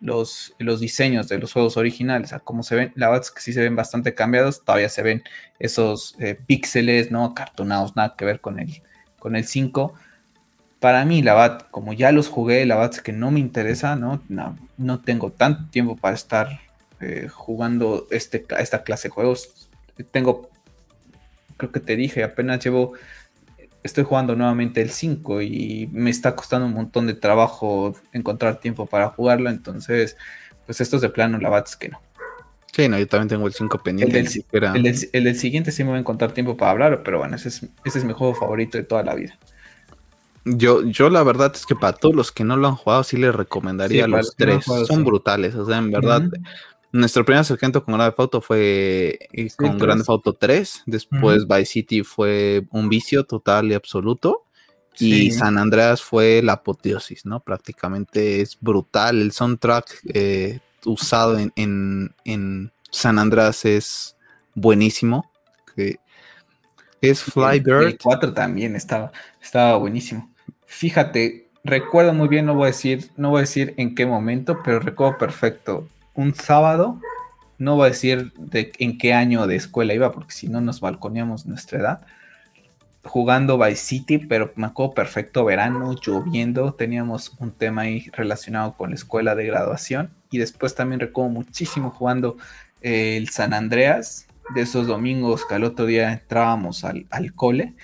los, los diseños de los juegos originales, a cómo se ven, la verdad que sí se ven bastante cambiados, todavía se ven esos eh, píxeles, ¿no? Cartonados, nada que ver con el, con el 5. Para mí, la verdad, como ya los jugué, la verdad que no me interesa, ¿no? No, tengo tanto tiempo para estar eh, jugando este, esta clase de juegos. Tengo, creo que te dije, apenas llevo estoy jugando nuevamente el 5 y me está costando un montón de trabajo encontrar tiempo para jugarlo, entonces, pues estos de plano, la verdad es que no. Sí, no, yo también tengo el 5 pendiente. El del, siguiente sí me voy a encontrar tiempo para hablar, pero bueno, ese es, ese es mi juego favorito de toda la vida. Yo, yo la verdad es que para todos los que no lo han jugado, sí les recomendaría los tres. Son brutales, o sea, en verdad, nuestro primer acercamiento con Grand Theft Auto fue eh, con Grand Theft Auto 3, después Vice City fue un vicio total y absoluto. Y San Andreas fue la apoteosis, ¿no? Prácticamente es brutal. El soundtrack eh, usado en, San Andreas es buenísimo. es Flybird. El 4 también estaba, estaba buenísimo. Fíjate, recuerdo muy bien, no voy a decir, no voy a decir en qué momento, pero recuerdo perfecto un sábado no voy a decir de en qué año de escuela iba, porque si no nos balconeamos nuestra edad, jugando Vice City, pero me acuerdo perfecto verano, lloviendo, teníamos un tema ahí relacionado con la escuela de graduación y después también recuerdo muchísimo jugando eh, el San Andreas, de esos domingos que al otro día entrábamos al, cole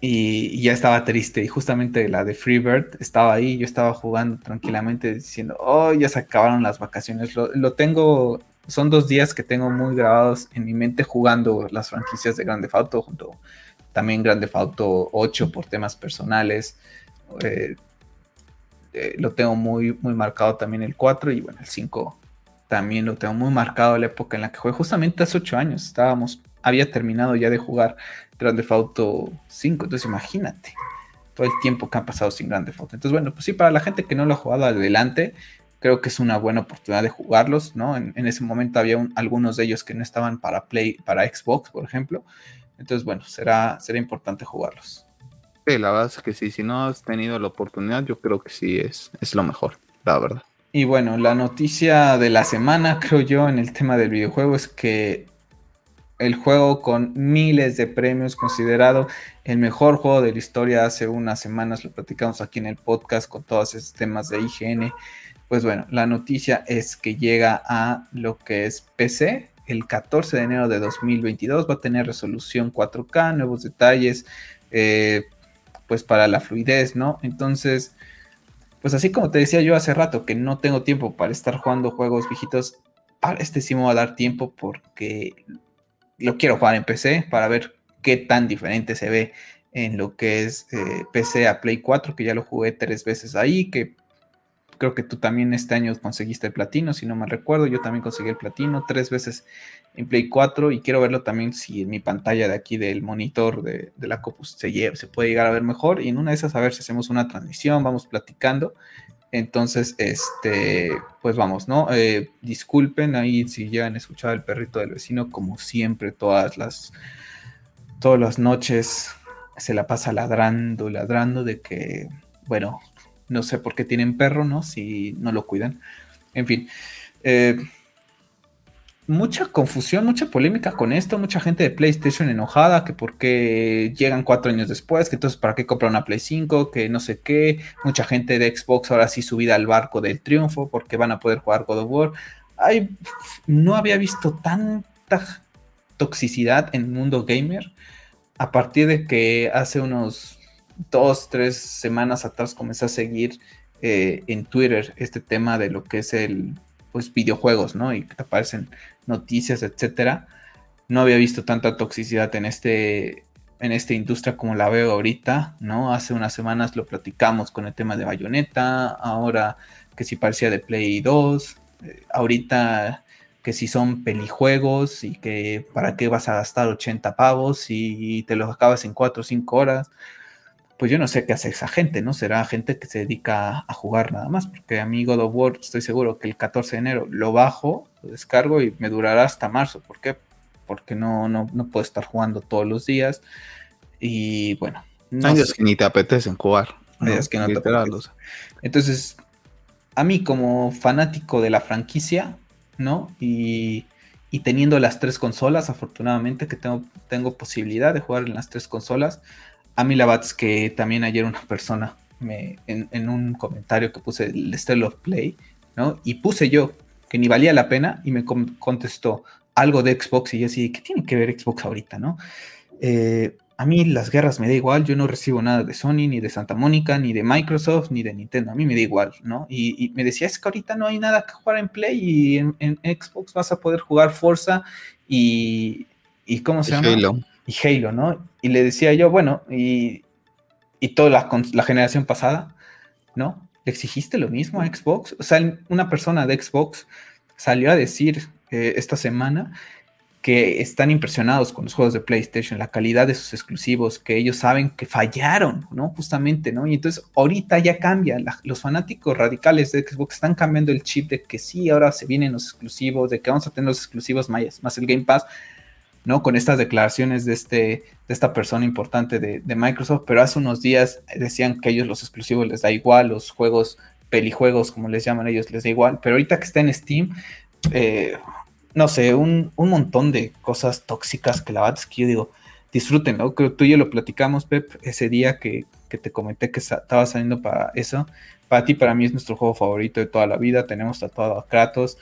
y, ya estaba triste y justamente la de Freebird estaba ahí, yo estaba jugando tranquilamente diciendo, oh, ya se acabaron las vacaciones, lo, tengo son dos días que tengo muy grabados en mi mente jugando las franquicias de Grande Auto, junto también Grande Auto 8 por temas personales. Eh, eh, lo tengo muy, muy marcado también el 4 y bueno, el 5 también lo tengo muy marcado la época en la que jugué. Justamente hace 8 años estábamos, había terminado ya de jugar Grande Auto 5, entonces imagínate todo el tiempo que han pasado sin Grande Auto. Entonces bueno, pues sí, para la gente que no lo ha jugado adelante, creo que es una buena oportunidad de jugarlos, ¿no? En, ese momento había algunos de ellos que no estaban para Play, para Xbox, por ejemplo. Entonces, bueno, será, será importante jugarlos. Sí, la verdad es que sí, si no has tenido la oportunidad, yo creo que sí es, es lo mejor, la verdad. Y bueno, la noticia de la semana, creo yo, en el tema del videojuego es que el juego con miles de premios, considerado el mejor juego de la historia. Hace unas semanas lo platicamos aquí en el podcast con todos esos temas de IGN pues bueno, la noticia es que llega a lo que es PC el 14 de enero de 2022. Va a tener resolución 4K, nuevos detalles, eh, pues para la fluidez, ¿no? Entonces, pues así como te decía yo hace rato que no tengo tiempo para estar jugando juegos viejitos, para este sí me va a dar tiempo porque lo quiero jugar en PC para ver qué tan diferente se ve en lo que es eh, PC a Play 4, que ya lo jugué tres veces ahí, que creo que tú también este año conseguiste el platino, si no me recuerdo, yo también conseguí el platino tres veces en Play 4 y quiero verlo también si en mi pantalla de aquí del monitor de, la Copus se, se puede llegar a ver mejor y en una de esas a ver si hacemos una transmisión, vamos platicando. Entonces, este, pues vamos, ¿no? Eh, disculpen ahí si ya han escuchado el perrito del vecino, como siempre, todas las, todas las noches se la pasa ladrando, ladrando de que, bueno, no sé por qué tienen perro, ¿no? Si no lo cuidan. En fin. Eh, mucha confusión, mucha polémica con esto, mucha gente de PlayStation enojada, que por qué llegan cuatro años después, que entonces para qué comprar una Play 5, que no sé qué, mucha gente de Xbox ahora sí subida al barco del triunfo, porque van a poder jugar God of War. Ay, no había visto tanta toxicidad en el mundo gamer a partir de que hace unos dos, tres semanas atrás comencé a seguir eh, en Twitter este tema de lo que es el, pues, videojuegos, ¿no? Y te aparecen noticias, etcétera. No había visto tanta toxicidad en este, en esta industria como la veo ahorita, ¿no? Hace unas semanas lo platicamos con el tema de Bayonetta, ahora que si parecía de Play 2, eh, ahorita que si son pelijuegos y que para qué vas a gastar 80 pavos y te los acabas en 4 o 5 horas pues yo no sé qué hace esa gente, ¿no? Será gente que se dedica a jugar nada más, porque a mí God of War estoy seguro que el 14 de enero lo bajo, lo descargo y me durará hasta marzo. ¿Por qué? Porque no, no, no puedo estar jugando todos los días. Y bueno. No Hay días que ni te apetecen jugar. Hay días que no te apetecen. Entonces, a mí como fanático de la franquicia, ¿no? Y, y teniendo las tres consolas, afortunadamente que tengo, tengo posibilidad de jugar en las tres consolas, a mí la verdad es que también ayer una persona me, en, un comentario que puse el Style of Play, ¿no? Y puse yo que ni valía la pena y me contestó algo de Xbox y yo así, ¿qué tiene que ver Xbox ahorita, no? Eh, a mí las guerras me da igual, yo no recibo nada de Sony, ni de Santa Mónica, ni de Microsoft, ni de Nintendo, a mí me da igual, ¿no? Y, me decía, es que ahorita no hay nada que jugar en Play y en, Xbox vas a poder jugar Forza y, y ¿cómo se llama? Halo y Halo, ¿no? Y le decía yo, bueno, y, y toda la, la, generación pasada, ¿no? ¿Le exigiste lo mismo a Xbox? O sea, una persona de Xbox salió a decir eh, esta semana que están impresionados con los juegos de PlayStation, la calidad de sus exclusivos, que ellos saben que fallaron, ¿no? Justamente, ¿no? Y entonces ahorita ya cambia, los fanáticos radicales de Xbox están cambiando el chip de que sí, ahora se vienen los exclusivos, de que vamos a tener los exclusivos más, más el Game Pass, ¿no? Con estas declaraciones de, este, de esta persona importante de, Microsoft, pero hace unos días decían que ellos los exclusivos les da igual, los juegos, pelijuegos, como les llaman ellos, les da igual, pero ahorita que está en Steam, eh, no sé, un, montón de cosas tóxicas que la verdad que yo digo, disfruten, ¿no? Creo que tú y yo lo platicamos, Pep, ese día que, te comenté que estaba saliendo para eso. Para ti, para mí es nuestro juego favorito de toda la vida. Tenemos tatuado a Kratos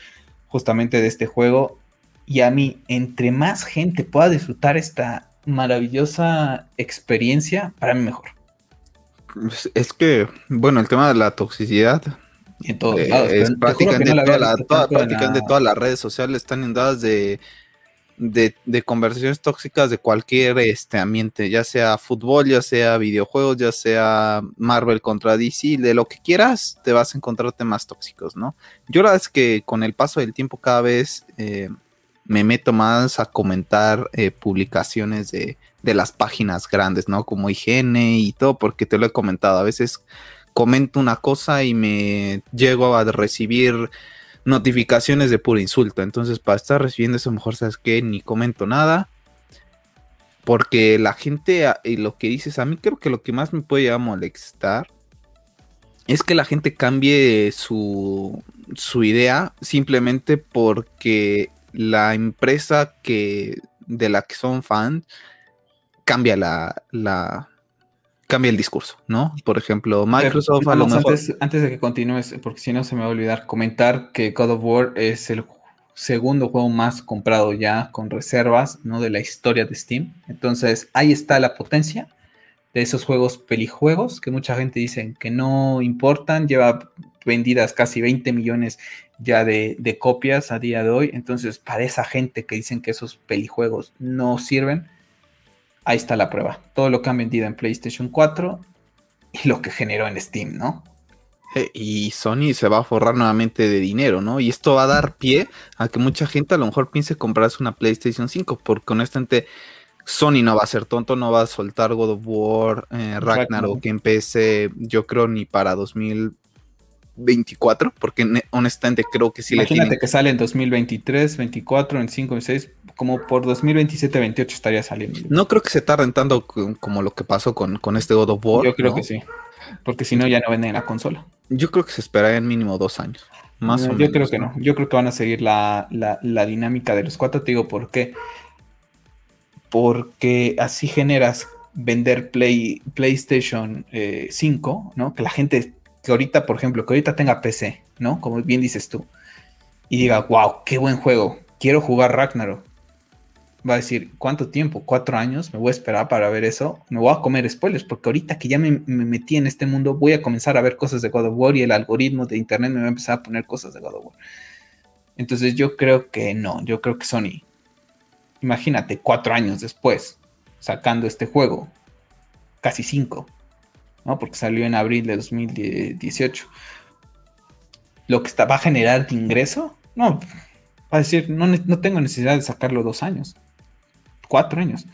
justamente de este juego. Y a mí, entre más gente pueda disfrutar esta maravillosa experiencia, para mí mejor. Es que, bueno, el tema de la toxicidad en todos eh, lados. Es prácticamente, todas las redes sociales están inundadas de, de, conversaciones tóxicas de cualquier este, ambiente, ya sea fútbol, ya sea videojuegos, ya sea Marvel contra DC, de lo que quieras, te vas a encontrar temas tóxicos, ¿no? Yo la verdad es que con el paso del tiempo cada vez eh, me meto más a comentar eh, publicaciones de, de las páginas grandes, ¿no? Como IGN y todo, porque te lo he comentado, a veces comento una cosa y me llego a recibir notificaciones de puro insulto. Entonces, para estar recibiendo eso, mejor sabes que ni comento nada. Porque la gente, y lo que dices, a mí creo que lo que más me puede a molestar es que la gente cambie su, su idea simplemente porque la empresa que, de la que son fans cambia la, la, cambia el discurso, ¿no? Por ejemplo, Microsoft a lo mejor... Antes, de que continúes, porque si no se me va a olvidar, comentar que God of War es el segundo juego más comprado ya con reservas, ¿no? De la historia de Steam. Entonces, ahí está la potencia de esos juegos pelijuegos que mucha gente dice que no importan, lleva vendidas casi 20 millones ya de, de copias a día de hoy. Entonces, para esa gente que dicen que esos pelijuegos no sirven, ahí está la prueba. Todo lo que han vendido en PlayStation 4 y lo que generó en Steam, ¿no? Eh, y Sony se va a forrar nuevamente de dinero, ¿no? Y esto va a dar pie a que mucha gente a lo mejor piense comprarse una PlayStation 5, porque honestamente Sony no va a ser tonto, no va a soltar God of War, eh, Ragnarok que empecé, yo creo, ni para 2024, porque honestamente creo que sí Imagínate le tienen... que sale en 2023, 24, en 5 y 6, como por 2027-28 estaría saliendo. No creo que se tarden tanto como lo que pasó con, este God of War. Yo creo que sí, porque si no ya no venden la consola. Yo creo que se esperarían mínimo dos años. Más o menos. Yo creo que no. Yo creo que van a seguir la, dinámica de los cuatro. Te digo por qué. Porque así generas vender Play, PlayStation 5, eh, ¿no? Que la gente que ahorita, por ejemplo, que ahorita tenga PC, ¿no? Como bien dices tú. Y diga, wow, qué buen juego. Quiero jugar Ragnarok va a decir, ¿cuánto tiempo? ¿Cuatro años? Me voy a esperar para ver eso. Me voy a comer spoilers, porque ahorita que ya me, metí en este mundo, voy a comenzar a ver cosas de God of War y el algoritmo de Internet me va a empezar a poner cosas de God of War. Entonces yo creo que no, yo creo que Sony, imagínate, cuatro años después, sacando este juego, casi cinco, ¿no? Porque salió en abril de 2018. Lo que está, va a generar de ingreso, no, va a decir, no, no tengo necesidad de sacarlo dos años cuatro años.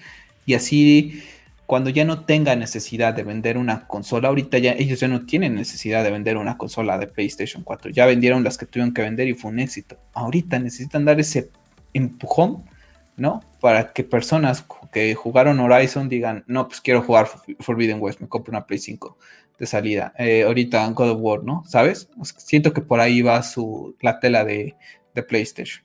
Y así, cuando ya no tenga necesidad de vender una consola, ahorita ya ellos ya no tienen necesidad de vender una consola de PlayStation 4. Ya vendieron las que tuvieron que vender y fue un éxito. Ahorita necesitan dar ese empujón, ¿no? Para que personas que jugaron Horizon digan, no, pues quiero jugar Forbidden West, me compro una Play 5 de salida. Eh, ahorita God of War, ¿no? ¿Sabes? Siento que por ahí va su, la tela de, de PlayStation.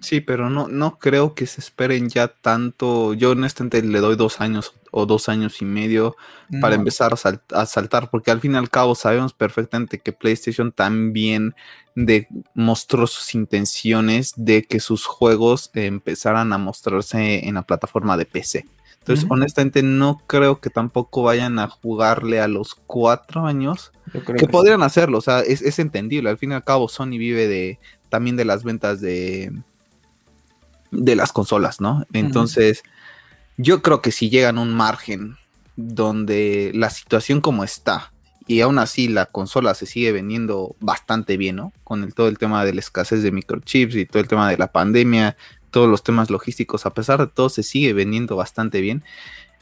Sí, pero no, no creo que se esperen ya tanto. Yo honestamente le doy dos años o dos años y medio para empezar a, saltar, porque al fin y al cabo sabemos perfectamente que PlayStation también demostró sus intenciones de que sus juegos empezaran a mostrarse en la plataforma de PC. Entonces, honestamente, no creo que tampoco vayan a jugarle a los cuatro años. Que, podrían hacerlo, o sea, es, es, entendible. Al fin y al cabo, Sony vive de, también de las ventas de, de las consolas, ¿no? Entonces, yo creo que si llegan a un margen donde la situación como está y aún así la consola se sigue vendiendo bastante bien, ¿no? Con todo el tema de la escasez de microchips y todo el tema de la pandemia, todos los temas logísticos, a pesar de todo, se sigue vendiendo bastante bien.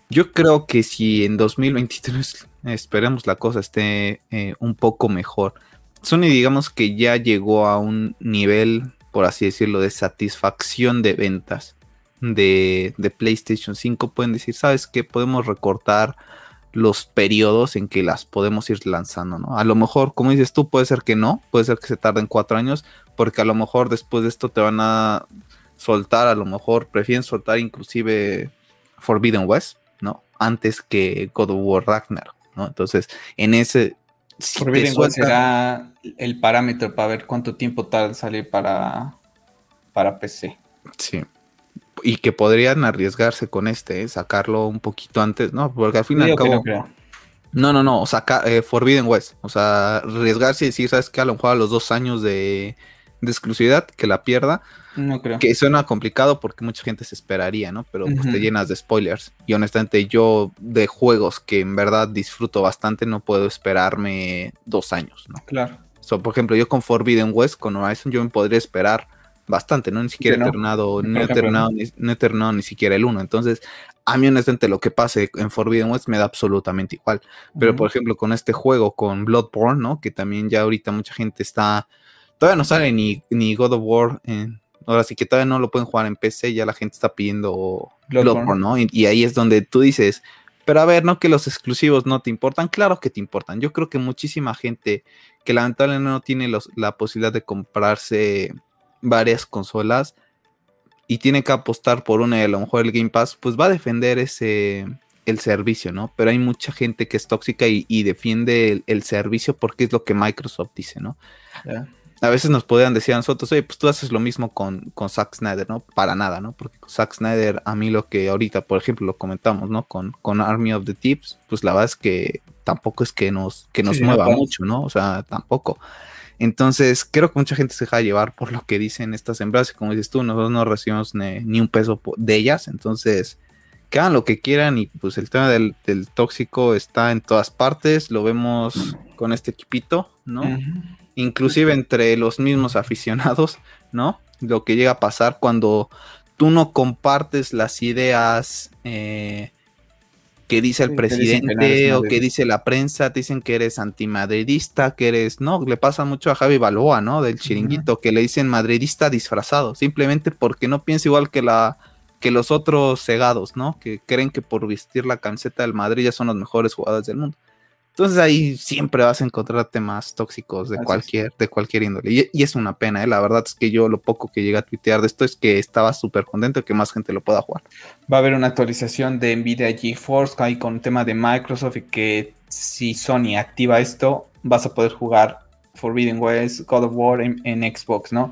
Yo creo que si en 2023 esperemos la cosa esté eh, un poco mejor, Sony digamos que ya llegó a un nivel, por así decirlo, de satisfacción de ventas de, PlayStation 5. Pueden decir, ¿sabes qué? Podemos recortar los periodos en que las podemos ir lanzando, ¿no? A lo mejor, como dices tú, puede ser que no, puede ser que se tarden cuatro años, porque a lo mejor después de esto te van a soltar, a lo mejor prefieren soltar inclusive Forbidden West, ¿no? Antes que God of War Ragnar, ¿no? Entonces, en ese... Forbidden West será el parámetro para ver cuánto tiempo tarda salir para, para PC. Sí. Y que podrían arriesgarse con este, ¿eh? sacarlo un poquito antes, ¿no? Porque al final No, no, no, saca eh, Forbidden West. O sea, arriesgarse y decir, ¿sabes qué? A lo mejor a los dos años de, de exclusividad, que la pierda. No creo. Que suena complicado porque mucha gente se esperaría, ¿no? Pero pues te llenas de spoilers. Y honestamente, yo de juegos que en verdad disfruto bastante, no puedo esperarme dos años, ¿no? Claro. So, por ejemplo, yo con Forbidden West, con Horizon, yo me podría esperar bastante, ¿no? Ni siquiera he terminado, no, he terminado, ni, no he terminado ni siquiera el 1. Entonces, a mí honestamente lo que pase en Forbidden West me da absolutamente igual. Pero, por ejemplo, con este juego, con Bloodborne, ¿no? Que también ya ahorita mucha gente está Todavía no sale ni, ni God of War. Ahora sí que todavía no lo pueden jugar en PC. Ya la gente está pidiendo Bloodborne, ¿no? Y, ahí es donde tú dices, pero a ver, no que los exclusivos no te importan. Claro que te importan. Yo creo que muchísima gente que lamentablemente no tiene la posibilidad de comprarse varias consolas y tiene que apostar por una y a lo mejor el Game Pass, pues va a defender ese el servicio, ¿no? Pero hay mucha gente que es tóxica y, defiende el, servicio porque es lo que Microsoft dice, ¿no? A veces nos podían decir a nosotros, oye, pues tú haces lo mismo con, con Zack Snyder, ¿no? Para nada, ¿no? Porque con Zack Snyder, a mí lo que ahorita, por ejemplo, lo comentamos, ¿no? Con, con Army of the Tips, pues la verdad es que tampoco es que nos, que nos mueva mucho, ¿no? O sea, tampoco. Entonces, creo que mucha gente se deja llevar por lo que dicen estas empresas. Y como dices tú, nosotros no recibimos ni, un peso de ellas. Entonces, que hagan lo que quieran. Y pues el tema del, tóxico está en todas partes. Lo vemos con este equipito, ¿no? Inclusive entre los mismos aficionados, ¿no? Lo que llega a pasar cuando tú no compartes las ideas eh, que dice el presidente o que dice la prensa, te dicen que eres antimadridista, que eres, no, le pasa mucho a Javi Balboa, ¿no? Del chiringuito, que le dicen madridista disfrazado, simplemente porque no piensa igual que la que los otros cegados, ¿no? Que creen que por vestir la camiseta del Madrid ya son los mejores jugadores del mundo. Entonces ahí siempre vas a encontrar temas tóxicos de cualquier, de cualquier índole. Y, es una pena, ¿eh? la verdad es que yo lo poco que llegué a tuitear de esto es que estaba súper contento que más gente lo pueda jugar. Va a haber una actualización de Nvidia GeForce ahí con tema de Microsoft y que si Sony activa esto, vas a poder jugar Forbidden West, God of War en, en Xbox, ¿no?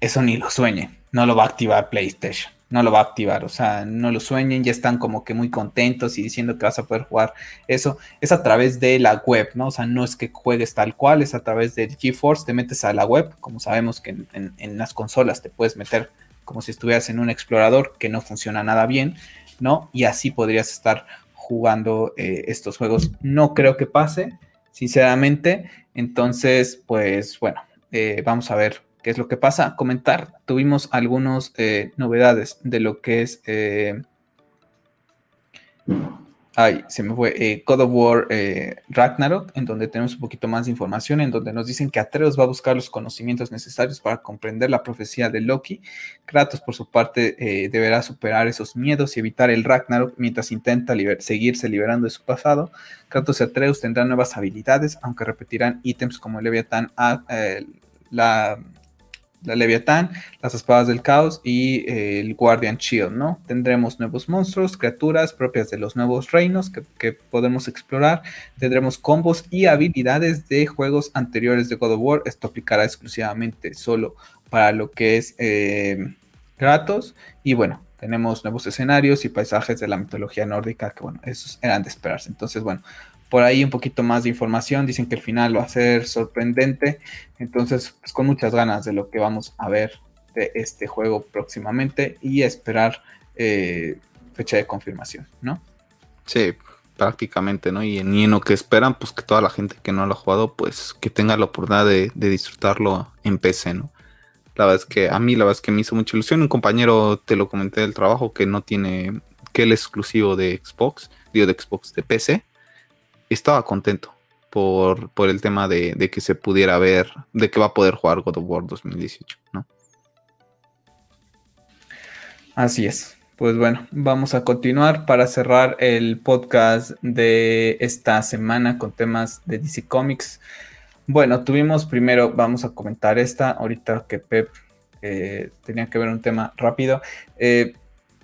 Eso ni lo sueñe, no lo va a activar PlayStation no lo va a activar, o sea, no lo sueñen, ya están como que muy contentos y diciendo que vas a poder jugar eso, es a través de la web, ¿no? O sea, no es que juegues tal cual, es a través del GeForce, te metes a la web, como sabemos que en, las consolas te puedes meter como si estuvieras en un explorador que no funciona nada bien, ¿no? Y así podrías estar jugando eh, estos juegos. No creo que pase, sinceramente, entonces, pues bueno, eh, vamos a ver qué es lo que pasa. Comentar, tuvimos algunas eh, novedades de lo que es... Eh, ay, se me fue. Eh, of War Ragnarok, en donde tenemos un poquito más de información, en donde nos dicen que Atreus va a buscar los conocimientos necesarios para comprender la profecía de Loki. Kratos, por su parte, deberá superar esos miedos y evitar el Ragnarok mientras intenta seguirse liberando de su pasado. Kratos y Atreus tendrán nuevas habilidades, aunque repetirán ítems como el Leviatán, la la Leviatán, las espadas del caos y eh, el Guardian Shield, ¿no? Tendremos nuevos monstruos, criaturas propias de los nuevos reinos que, podemos explorar. Tendremos combos y habilidades de juegos anteriores de God of War. Esto aplicará exclusivamente solo para lo que es eh. Y bueno, tenemos nuevos escenarios y paisajes de la mitología nórdica que, bueno, esos eran de esperarse. Entonces, bueno, por ahí un poquito más de información. Dicen que el final va a ser sorprendente. Entonces, pues con muchas ganas de lo que vamos a ver de este juego próximamente y esperar eh, fecha de confirmación, ¿no? Sí, prácticamente, ¿no? Y en, lo que esperan, pues que toda la gente que no lo ha jugado, pues que tenga la oportunidad de, disfrutarlo en PC, ¿no? La verdad es que a mí la verdad es que me hizo mucha ilusión. Un compañero te lo comenté del trabajo que no tiene, que el exclusivo de Xbox, digo de Xbox de PC, estaba contento por, por el tema de, que se pudiera ver, de que va a poder jugar God of War 2018, ¿no? Así es. Pues bueno, vamos a continuar para cerrar el podcast de esta semana con temas de DC Comics. Bueno, tuvimos primero, vamos a comentar esta, ahorita que Pep eh, tenía que ver un tema rápido. Eh,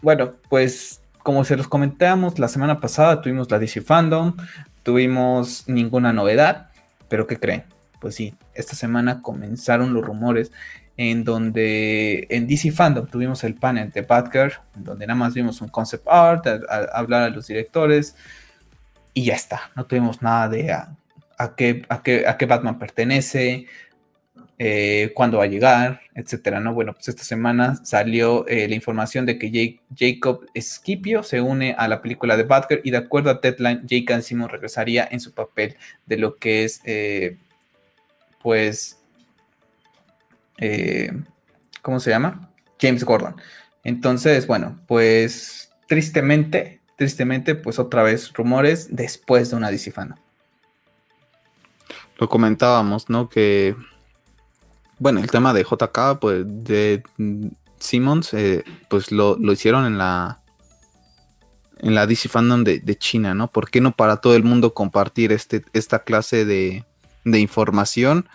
bueno, pues como se los comentamos, la semana pasada tuvimos la DC Fandom, tuvimos ninguna novedad, pero ¿qué creen? Pues sí, esta semana comenzaron los rumores en donde en DC Fandom tuvimos el panel de Batgirl, en donde nada más vimos un concept art, hablar a los directores y ya está. No tuvimos nada de a, qué, a, qué, Batman pertenece, eh, cuándo va a llegar, etcétera. ¿no? Bueno, pues esta semana salió eh, la información de que Jacob Scipio se une a la película de Batgirl y de acuerdo a Deadline, Jake Simon regresaría en su papel de lo que es, eh, pues, ¿cómo se llama? James Gordon. Entonces, bueno, pues tristemente, tristemente, pues otra vez rumores después de una DC Lo comentábamos, ¿no? Que, bueno, el tema de JK, pues de Simmons, eh, pues lo, hicieron en la en la DC Fandom de, China, ¿no? ¿Por qué no para todo el mundo compartir este, esta clase de, de información?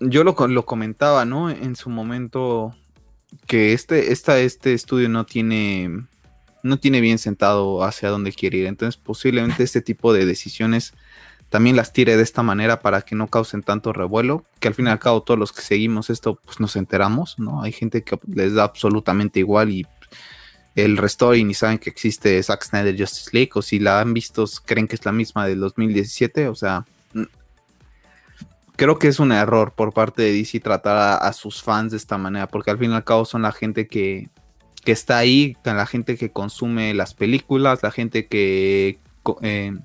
yo lo, lo comentaba, ¿no? En su momento que este, esta, este estudio no tiene, no tiene bien sentado hacia dónde quiere ir. Entonces, posiblemente este tipo de decisiones también las tire de esta manera para que no causen tanto revuelo, que al fin y al cabo todos los que seguimos esto, pues nos enteramos, ¿no? Hay gente que les da absolutamente igual y el resto y ni saben que existe Zack Snyder Justice League, o si la han visto, creen que es la misma del 2017, o sea, creo que es un error por parte de DC tratar a, sus fans de esta manera, porque al fin y al cabo son la gente que, está ahí, la gente que consume las películas, la gente que, eh,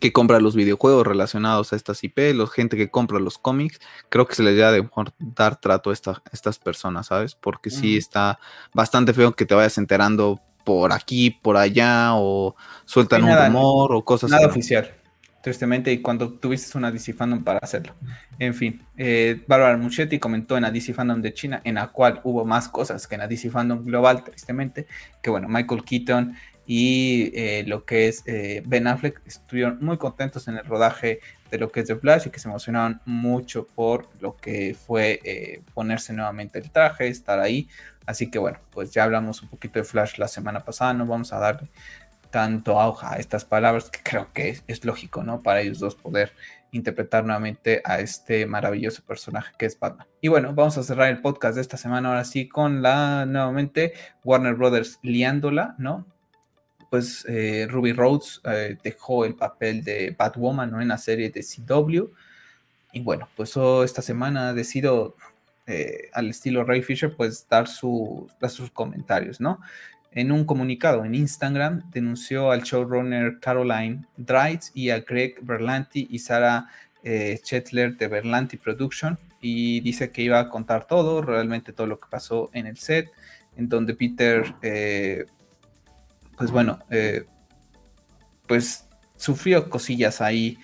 que compra los videojuegos relacionados a estas IP, la gente que compra los cómics, creo que se les debe dar trato a, estas personas, ¿sabes? Porque sí está bastante feo que te vayas enterando por aquí, por allá, o sueltan un rumor o cosas Nada oficial tristemente, y cuando tuviste una DC Fandom para hacerlo. En fin, eh, Barbara Muchetti comentó en la DC Fandom de China, en la cual hubo más cosas que en la DC Fandom global, tristemente, que bueno, Michael Keaton y eh, lo que es eh, Ben Affleck estuvieron muy contentos en el rodaje de lo que es The Flash y que se emocionaron mucho por lo que fue eh, ponerse nuevamente el traje, estar ahí. Así que bueno, pues ya hablamos un poquito de Flash la semana pasada, no vamos a darle tanto auge a estas palabras que creo que es, lógico, ¿no? Para ellos dos poder interpretar nuevamente a este maravilloso personaje que es Batman. Y bueno, vamos a cerrar el podcast de esta semana ahora sí con la nuevamente Warner Brothers liándola, ¿no? Pues eh, Ruby Rhodes eh, dejó el papel de Batwoman, ¿no? En la serie de CW. Y bueno, pues esta semana ha decidido eh, al estilo Ray Fisher, pues dar, dar sus comentarios, ¿no? En un comunicado en Instagram, denunció al showrunner Caroline Dreitz y a Greg Berlanti y Sarah eh, Chetler de Berlanti Production y dice que iba a contar todo, realmente todo lo que pasó en el set, en donde Peter, pues bueno, eh, pues sufrió cosillas ahí,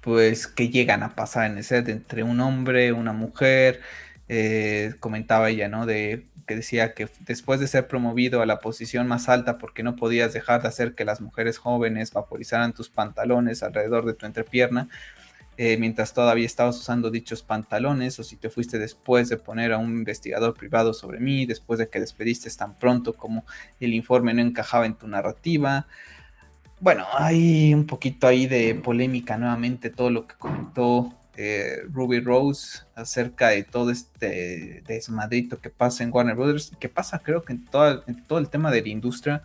pues que llegan a pasar en el set entre un hombre, una mujer, eh, comentaba ella, ¿no? De que decía que después de ser promovido a la posición más alta porque no podías dejar de hacer que las mujeres jóvenes vaporizaran tus pantalones alrededor de tu entrepierna, eh, mientras todavía estabas usando dichos pantalones, o si te fuiste después de poner a un investigador privado sobre mí, después de que despediste tan pronto como el informe no encajaba en tu narrativa. Bueno, hay un poquito ahí de polémica nuevamente todo lo que comentó eh, Ruby Rose acerca de todo este desmadrito que pasa en Warner Brothers, que pasa creo que en en todo el tema de la industria,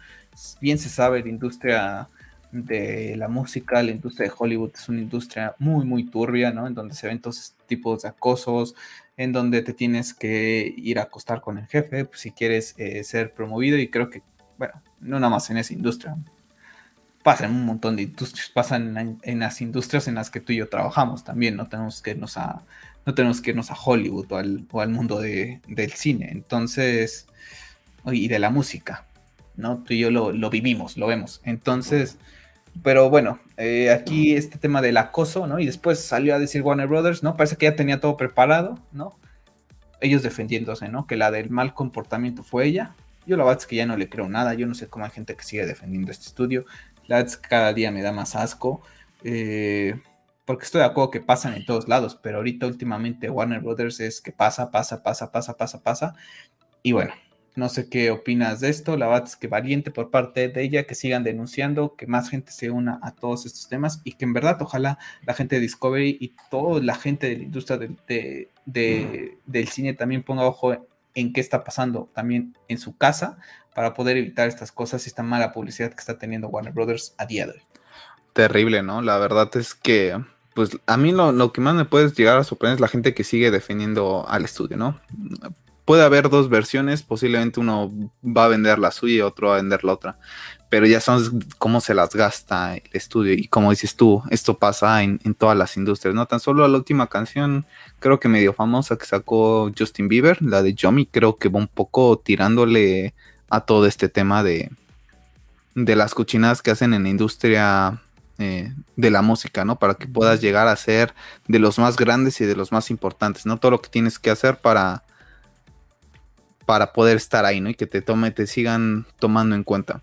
bien se sabe, la industria de la música, la industria de Hollywood es una industria muy, muy turbia, ¿no? En donde se ven todos tipos de acosos, en donde te tienes que ir a acostar con el jefe pues, si quieres eh, ser promovido y creo que, bueno, no nada más en esa industria, pasa en un montón de industrias, pasan en, las industrias en las que tú y yo trabajamos también, no tenemos que irnos a, no tenemos que irnos a Hollywood o al, mundo del cine, entonces, y de la música, ¿no? Tú y yo lo, vivimos, lo vemos, entonces, pero bueno, eh, aquí este tema del acoso, ¿no? Y después salió a decir Warner Brothers, ¿no? Parece que ya tenía todo preparado, ¿no? ellos defendiéndose, ¿no? Que la del mal comportamiento fue ella. Yo la verdad es que ya no le creo nada, yo no sé cómo hay gente que sigue defendiendo este estudio. La verdad es que cada día me da más asco. Eh, porque estoy de acuerdo que pasan en todos lados, pero ahorita últimamente Warner Brothers es que pasa, pasa, pasa, pasa, pasa, pasa. Y bueno, no sé qué opinas de esto. La verdad es que valiente por parte de ella, que sigan denunciando, que más gente se una a todos estos temas y que en verdad ojalá la gente de Discovery y toda la gente de la industria del cine también ponga ojo en qué está pasando también en su casa para poder evitar estas cosas y esta mala publicidad que está teniendo Warner Brothers a día de hoy. Terrible, ¿no? La verdad es que pues a mí lo, lo, que más me puede llegar a sorprender es la gente que sigue defendiendo al estudio, ¿no? Puede haber dos versiones, posiblemente uno va a vender la suya y otro va a vender la otra, pero ya sabes cómo se las gasta el estudio y como dices tú, esto pasa en, en todas las industrias, ¿no? Tan solo la última canción, creo que medio famosa que sacó Justin Bieber, la de Yomi, creo que va un poco tirándole a todo este tema de, de las cochinadas que hacen en la industria eh, de la música, ¿no? Para que puedas llegar a ser de los más grandes y de los más importantes, ¿no? Todo lo que tienes que hacer para, para poder estar ahí, ¿no? Y que te tome, te sigan tomando en cuenta.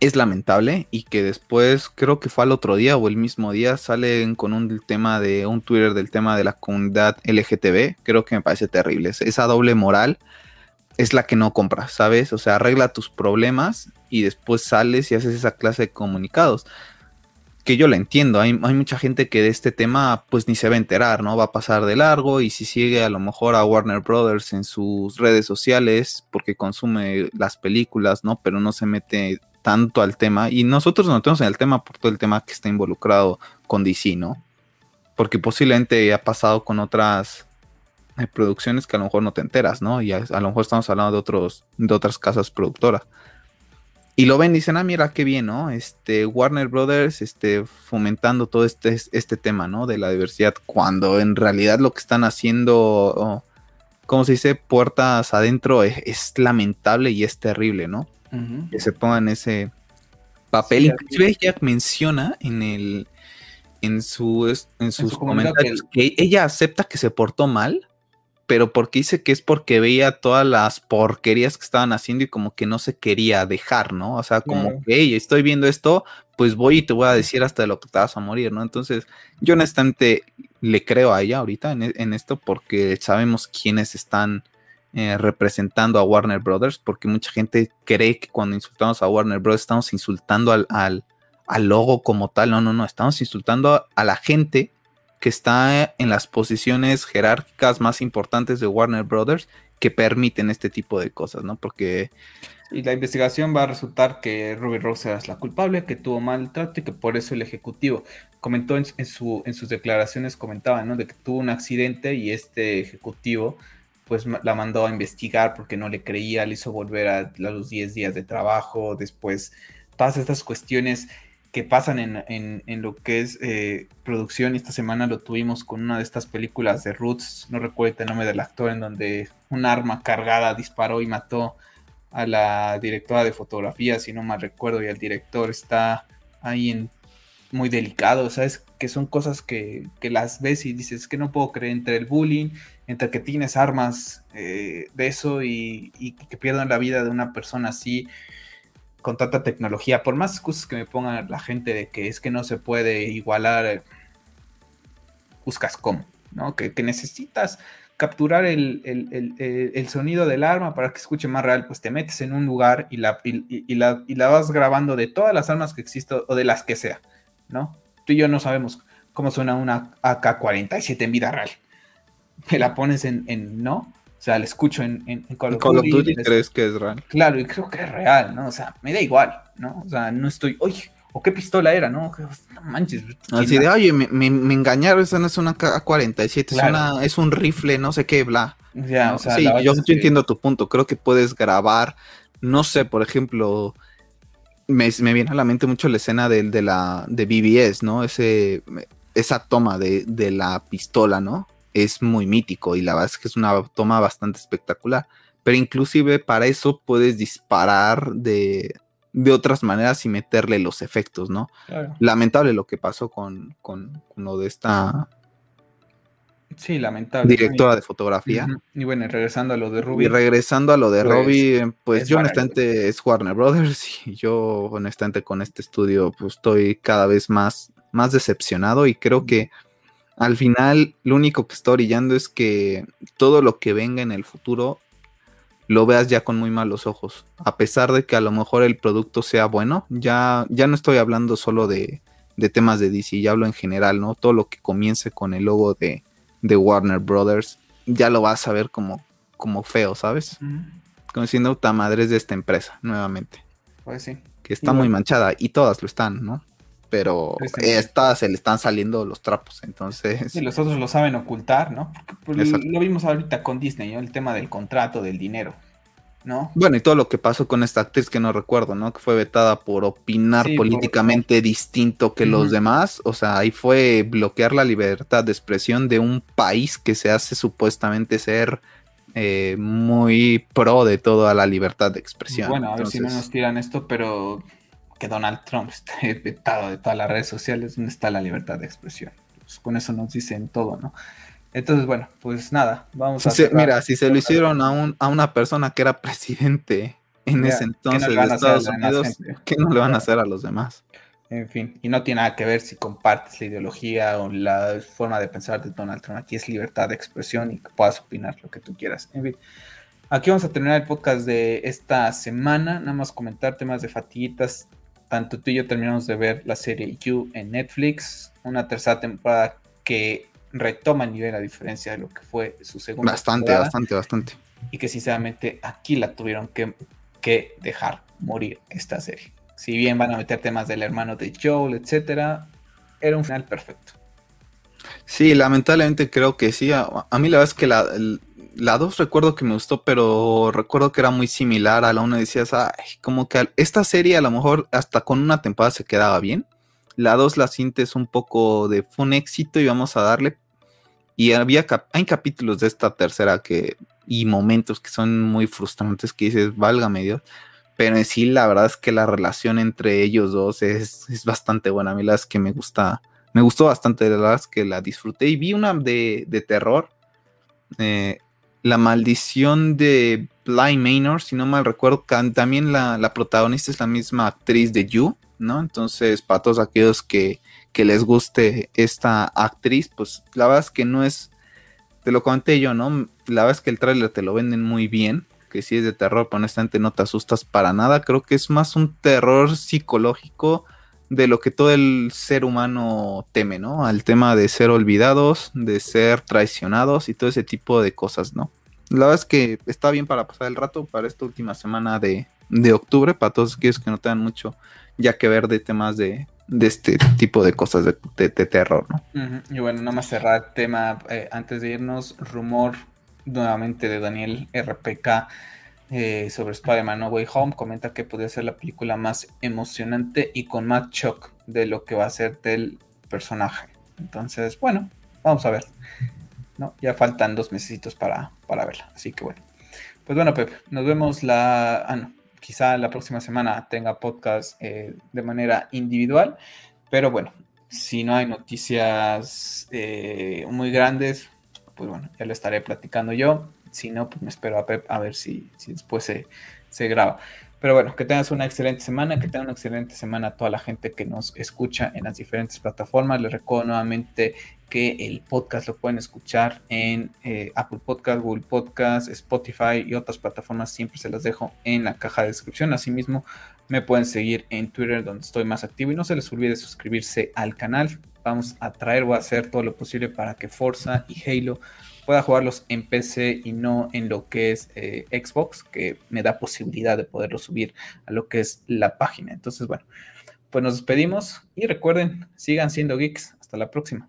Es lamentable y que después, creo que fue al otro día o el mismo día, salen con un tema de un Twitter del tema de la comunidad LGTB. Creo que me parece terrible. Esa doble moral es la que no compras, ¿sabes? O sea, arregla tus problemas y después sales y haces esa clase de comunicados que yo la entiendo, hay, mucha gente que de este tema pues ni se va a enterar, ¿no? Va a pasar de largo y si sigue a lo mejor a Warner Brothers en sus redes sociales porque consume las películas, ¿no? Pero no se mete tanto al tema y nosotros nos metemos en el tema por todo el tema que está involucrado con DC, ¿no? Porque posiblemente ha pasado con otras eh, producciones que a lo mejor no te enteras, ¿no? Y a, a, lo mejor estamos hablando de otros de otras casas productoras. Y lo ven y dicen, ah, mira, qué bien, ¿no? Este, Warner Brothers, este, fomentando todo este, este tema, ¿no? De la diversidad, cuando en realidad lo que están haciendo, oh, ¿cómo se dice? Puertas adentro, es, lamentable y es terrible, ¿no? Que se pongan ese papel. Inclusive ella menciona en el, en, su, en sus comentarios que ella acepta que se portó mal, pero porque dice que es porque veía todas las porquerías que estaban haciendo y como que no se quería dejar, ¿no? O sea, como que, hey, estoy viendo esto, pues voy y te voy a decir hasta de lo que te vas a morir, ¿no? Entonces, yo honestamente le creo a ella ahorita en, e, esto porque sabemos quiénes están eh, representando a Warner Brothers, porque mucha gente cree que cuando insultamos a Warner Brothers estamos insultando al, al, al logo como tal, no, no, no, estamos insultando a la gente que está en las posiciones jerárquicas más importantes de Warner Brothers que permiten este tipo de cosas, ¿no? Porque... Y la investigación va a resultar que Ruby Rose es la culpable, que tuvo maltrato y que por eso el ejecutivo comentó en, su, en sus declaraciones, comentaba, ¿no? De que tuvo un accidente y este ejecutivo pues la mandó a investigar porque no le creía, le hizo volver a, a los 10 días de trabajo, después todas estas cuestiones que pasan en, lo que es eh, producción. Esta semana lo tuvimos con una de estas películas de Roots, no recuerdo el nombre del actor, en donde un arma cargada disparó y mató a la directora de fotografía, si no mal recuerdo, y el director está ahí en muy delicado, ¿sabes? Que son cosas que, las ves y dices que no puedo creer entre el bullying, entre que tienes armas eh, de eso y, y, que pierdan la vida de una persona así con tanta tecnología, por más excusas que me pongan la gente de que es que no se puede igualar, eh, buscas cómo, ¿no? Que, necesitas capturar el, sonido del arma para que escuche más real, pues te metes en un lugar y la, y, la, y la vas grabando de todas las armas que existen o de las que sea, ¿no? Tú y yo no sabemos cómo suena una AK-47 en vida real. [laughs] Me la pones en, en no, o sea, la escucho en, en, Call of Duty. Duty crees que es real? Claro, y creo que es real, ¿no? O sea, me da igual, ¿no? O sea, no estoy, oye, ¿o qué pistola era, no? No manches. Así de, oye, me, me, engañaron, esa no es una K-47, es, un rifle, no sé qué, bla. Ya, o sea, sí, yo, entiendo tu punto, creo que puedes grabar, no sé, por ejemplo, me, me viene a la mente mucho la escena de, de la de BBS, ¿no? Ese, esa toma de, de la pistola, ¿no? Es muy mítico y la verdad es que es una toma bastante espectacular. Pero inclusive para eso puedes disparar de, de otras maneras y meterle los efectos, ¿no? Lamentable lo que pasó con, con, lo de esta Sí, lamentable. Directora de fotografía. Y bueno, regresando a lo de Ruby. Y regresando a lo de pues, pues yo honestamente es Warner Brothers [laughs] y yo honestamente con este estudio pues estoy cada vez más, más decepcionado y creo que al final lo único que está orillando es que todo lo que venga en el futuro lo veas ya con muy malos ojos. A pesar de que a lo mejor el producto sea bueno, ya, ya no estoy hablando solo de, de temas de DC, ya hablo en general, ¿no? Todo lo que comience con el logo de, de Warner Brothers, ya lo vas a ver como, como feo, ¿sabes? Como diciendo, madre de esta empresa, nuevamente. Pues sí. Que está muy manchada, y todas lo están, ¿no? Pero estas se le están saliendo los trapos, entonces... Y los otros lo saben ocultar, ¿no? Pues, lo vimos ahorita con Disney, ¿no? El tema del contrato, del dinero. ¿no? Bueno, y todo lo que pasó con esta actriz que no recuerdo, ¿no? Que fue vetada por opinar políticamente distinto que los demás. O sea, ahí fue bloquear la libertad de expresión de un país que se hace supuestamente ser eh, muy pro de toda la libertad de expresión. Bueno, a ver si no nos tiran esto, pero que Donald Trump [laughs] esté vetado de todas las redes sociales, ¿dónde está la libertad de expresión? Pues con eso nos dicen todo, ¿no? Entonces, bueno, pues nada, vamos a... mira, si se lo hicieron a, un, a una persona que era presidente en ese entonces de Estados Unidos, ¿qué no le van a hacer a los demás? En fin, y no tiene nada que ver si compartes la ideología o la forma de pensar de Donald Trump. Aquí es libertad de expresión y que puedas opinar lo que tú quieras. En fin, aquí vamos a terminar el podcast de esta semana. Nada más comentar temas de fatiguitas. Tanto tú y yo terminamos de ver la serie You en Netflix. Una tercera temporada que retoma el nivel a diferencia de lo que fue su segunda Bastante, bastante, bastante. Y que sinceramente aquí la tuvieron que, que, dejar morir esta serie. Si bien van a meter temas del hermano de Joel, etcétera, era un final perfecto. Sí, lamentablemente creo que sí. A, mí la verdad es que la, la 2 recuerdo que me gustó, pero recuerdo que era muy similar a la 1. Decías, ay, como que esta serie a lo mejor hasta con una temporada se quedaba bien la 2 la sientes un poco de fue un éxito y vamos a darle. Y había hay capítulos de esta tercera que y momentos que son muy frustrantes que dices, válgame Dios. Pero en sí, la verdad es que la relación entre ellos dos es, bastante buena. A mí la es que me gusta, me gustó bastante, la verdad es que la disfruté. Y vi una de, terror, eh, La maldición de Bly Manor, si no mal recuerdo, también la, la, protagonista es la misma actriz de You. ¿no? Entonces, para todos aquellos que, les guste esta actriz, pues la verdad es que no es, te lo comenté yo, ¿no? La verdad es que el tráiler te lo venden muy bien, que si es de terror, pero honestamente no te asustas para nada, creo que es más un terror psicológico de lo que todo el ser humano teme, ¿no? Al tema de ser olvidados, de ser traicionados y todo ese tipo de cosas, ¿no? La verdad es que está bien para pasar el rato para esta última semana de, de octubre, para todos aquellos que no tengan mucho ya que ver de temas de, este tipo de cosas de, terror, ¿no? Y bueno, nada más cerrar tema eh, antes de irnos, rumor nuevamente de Daniel RPK eh, sobre Spider-Man No Way Home, comenta que podría ser la película más emocionante y con más shock de lo que va a ser del personaje. Entonces, bueno, vamos a ver. ¿no? Ya faltan dos meses para, para verla, así que bueno. Pues bueno, Pep, nos vemos la... Ah, no, quizá la próxima semana tenga podcast eh, de manera individual, pero bueno, si no hay noticias eh, muy grandes, pues bueno, ya lo estaré platicando yo. Si no, pues me espero a Pep a ver si, después se, se graba. Pero bueno, que tengas una excelente semana, que tenga una excelente semana a toda la gente que nos escucha en las diferentes plataformas. Les recuerdo nuevamente que el podcast lo pueden escuchar en eh, Apple Podcast, Google Podcast, Spotify y otras plataformas. Siempre se las dejo en la caja de descripción. Asimismo, me pueden seguir en Twitter donde estoy más activo y no se les olvide suscribirse al canal. Vamos a traer o a hacer todo lo posible para que Forza y Halo pueda jugarlos en PC y no en lo que es eh, Xbox, que me da posibilidad de poderlo subir a lo que es la página. Entonces, bueno, pues nos despedimos y recuerden, sigan siendo geeks. Hasta la próxima.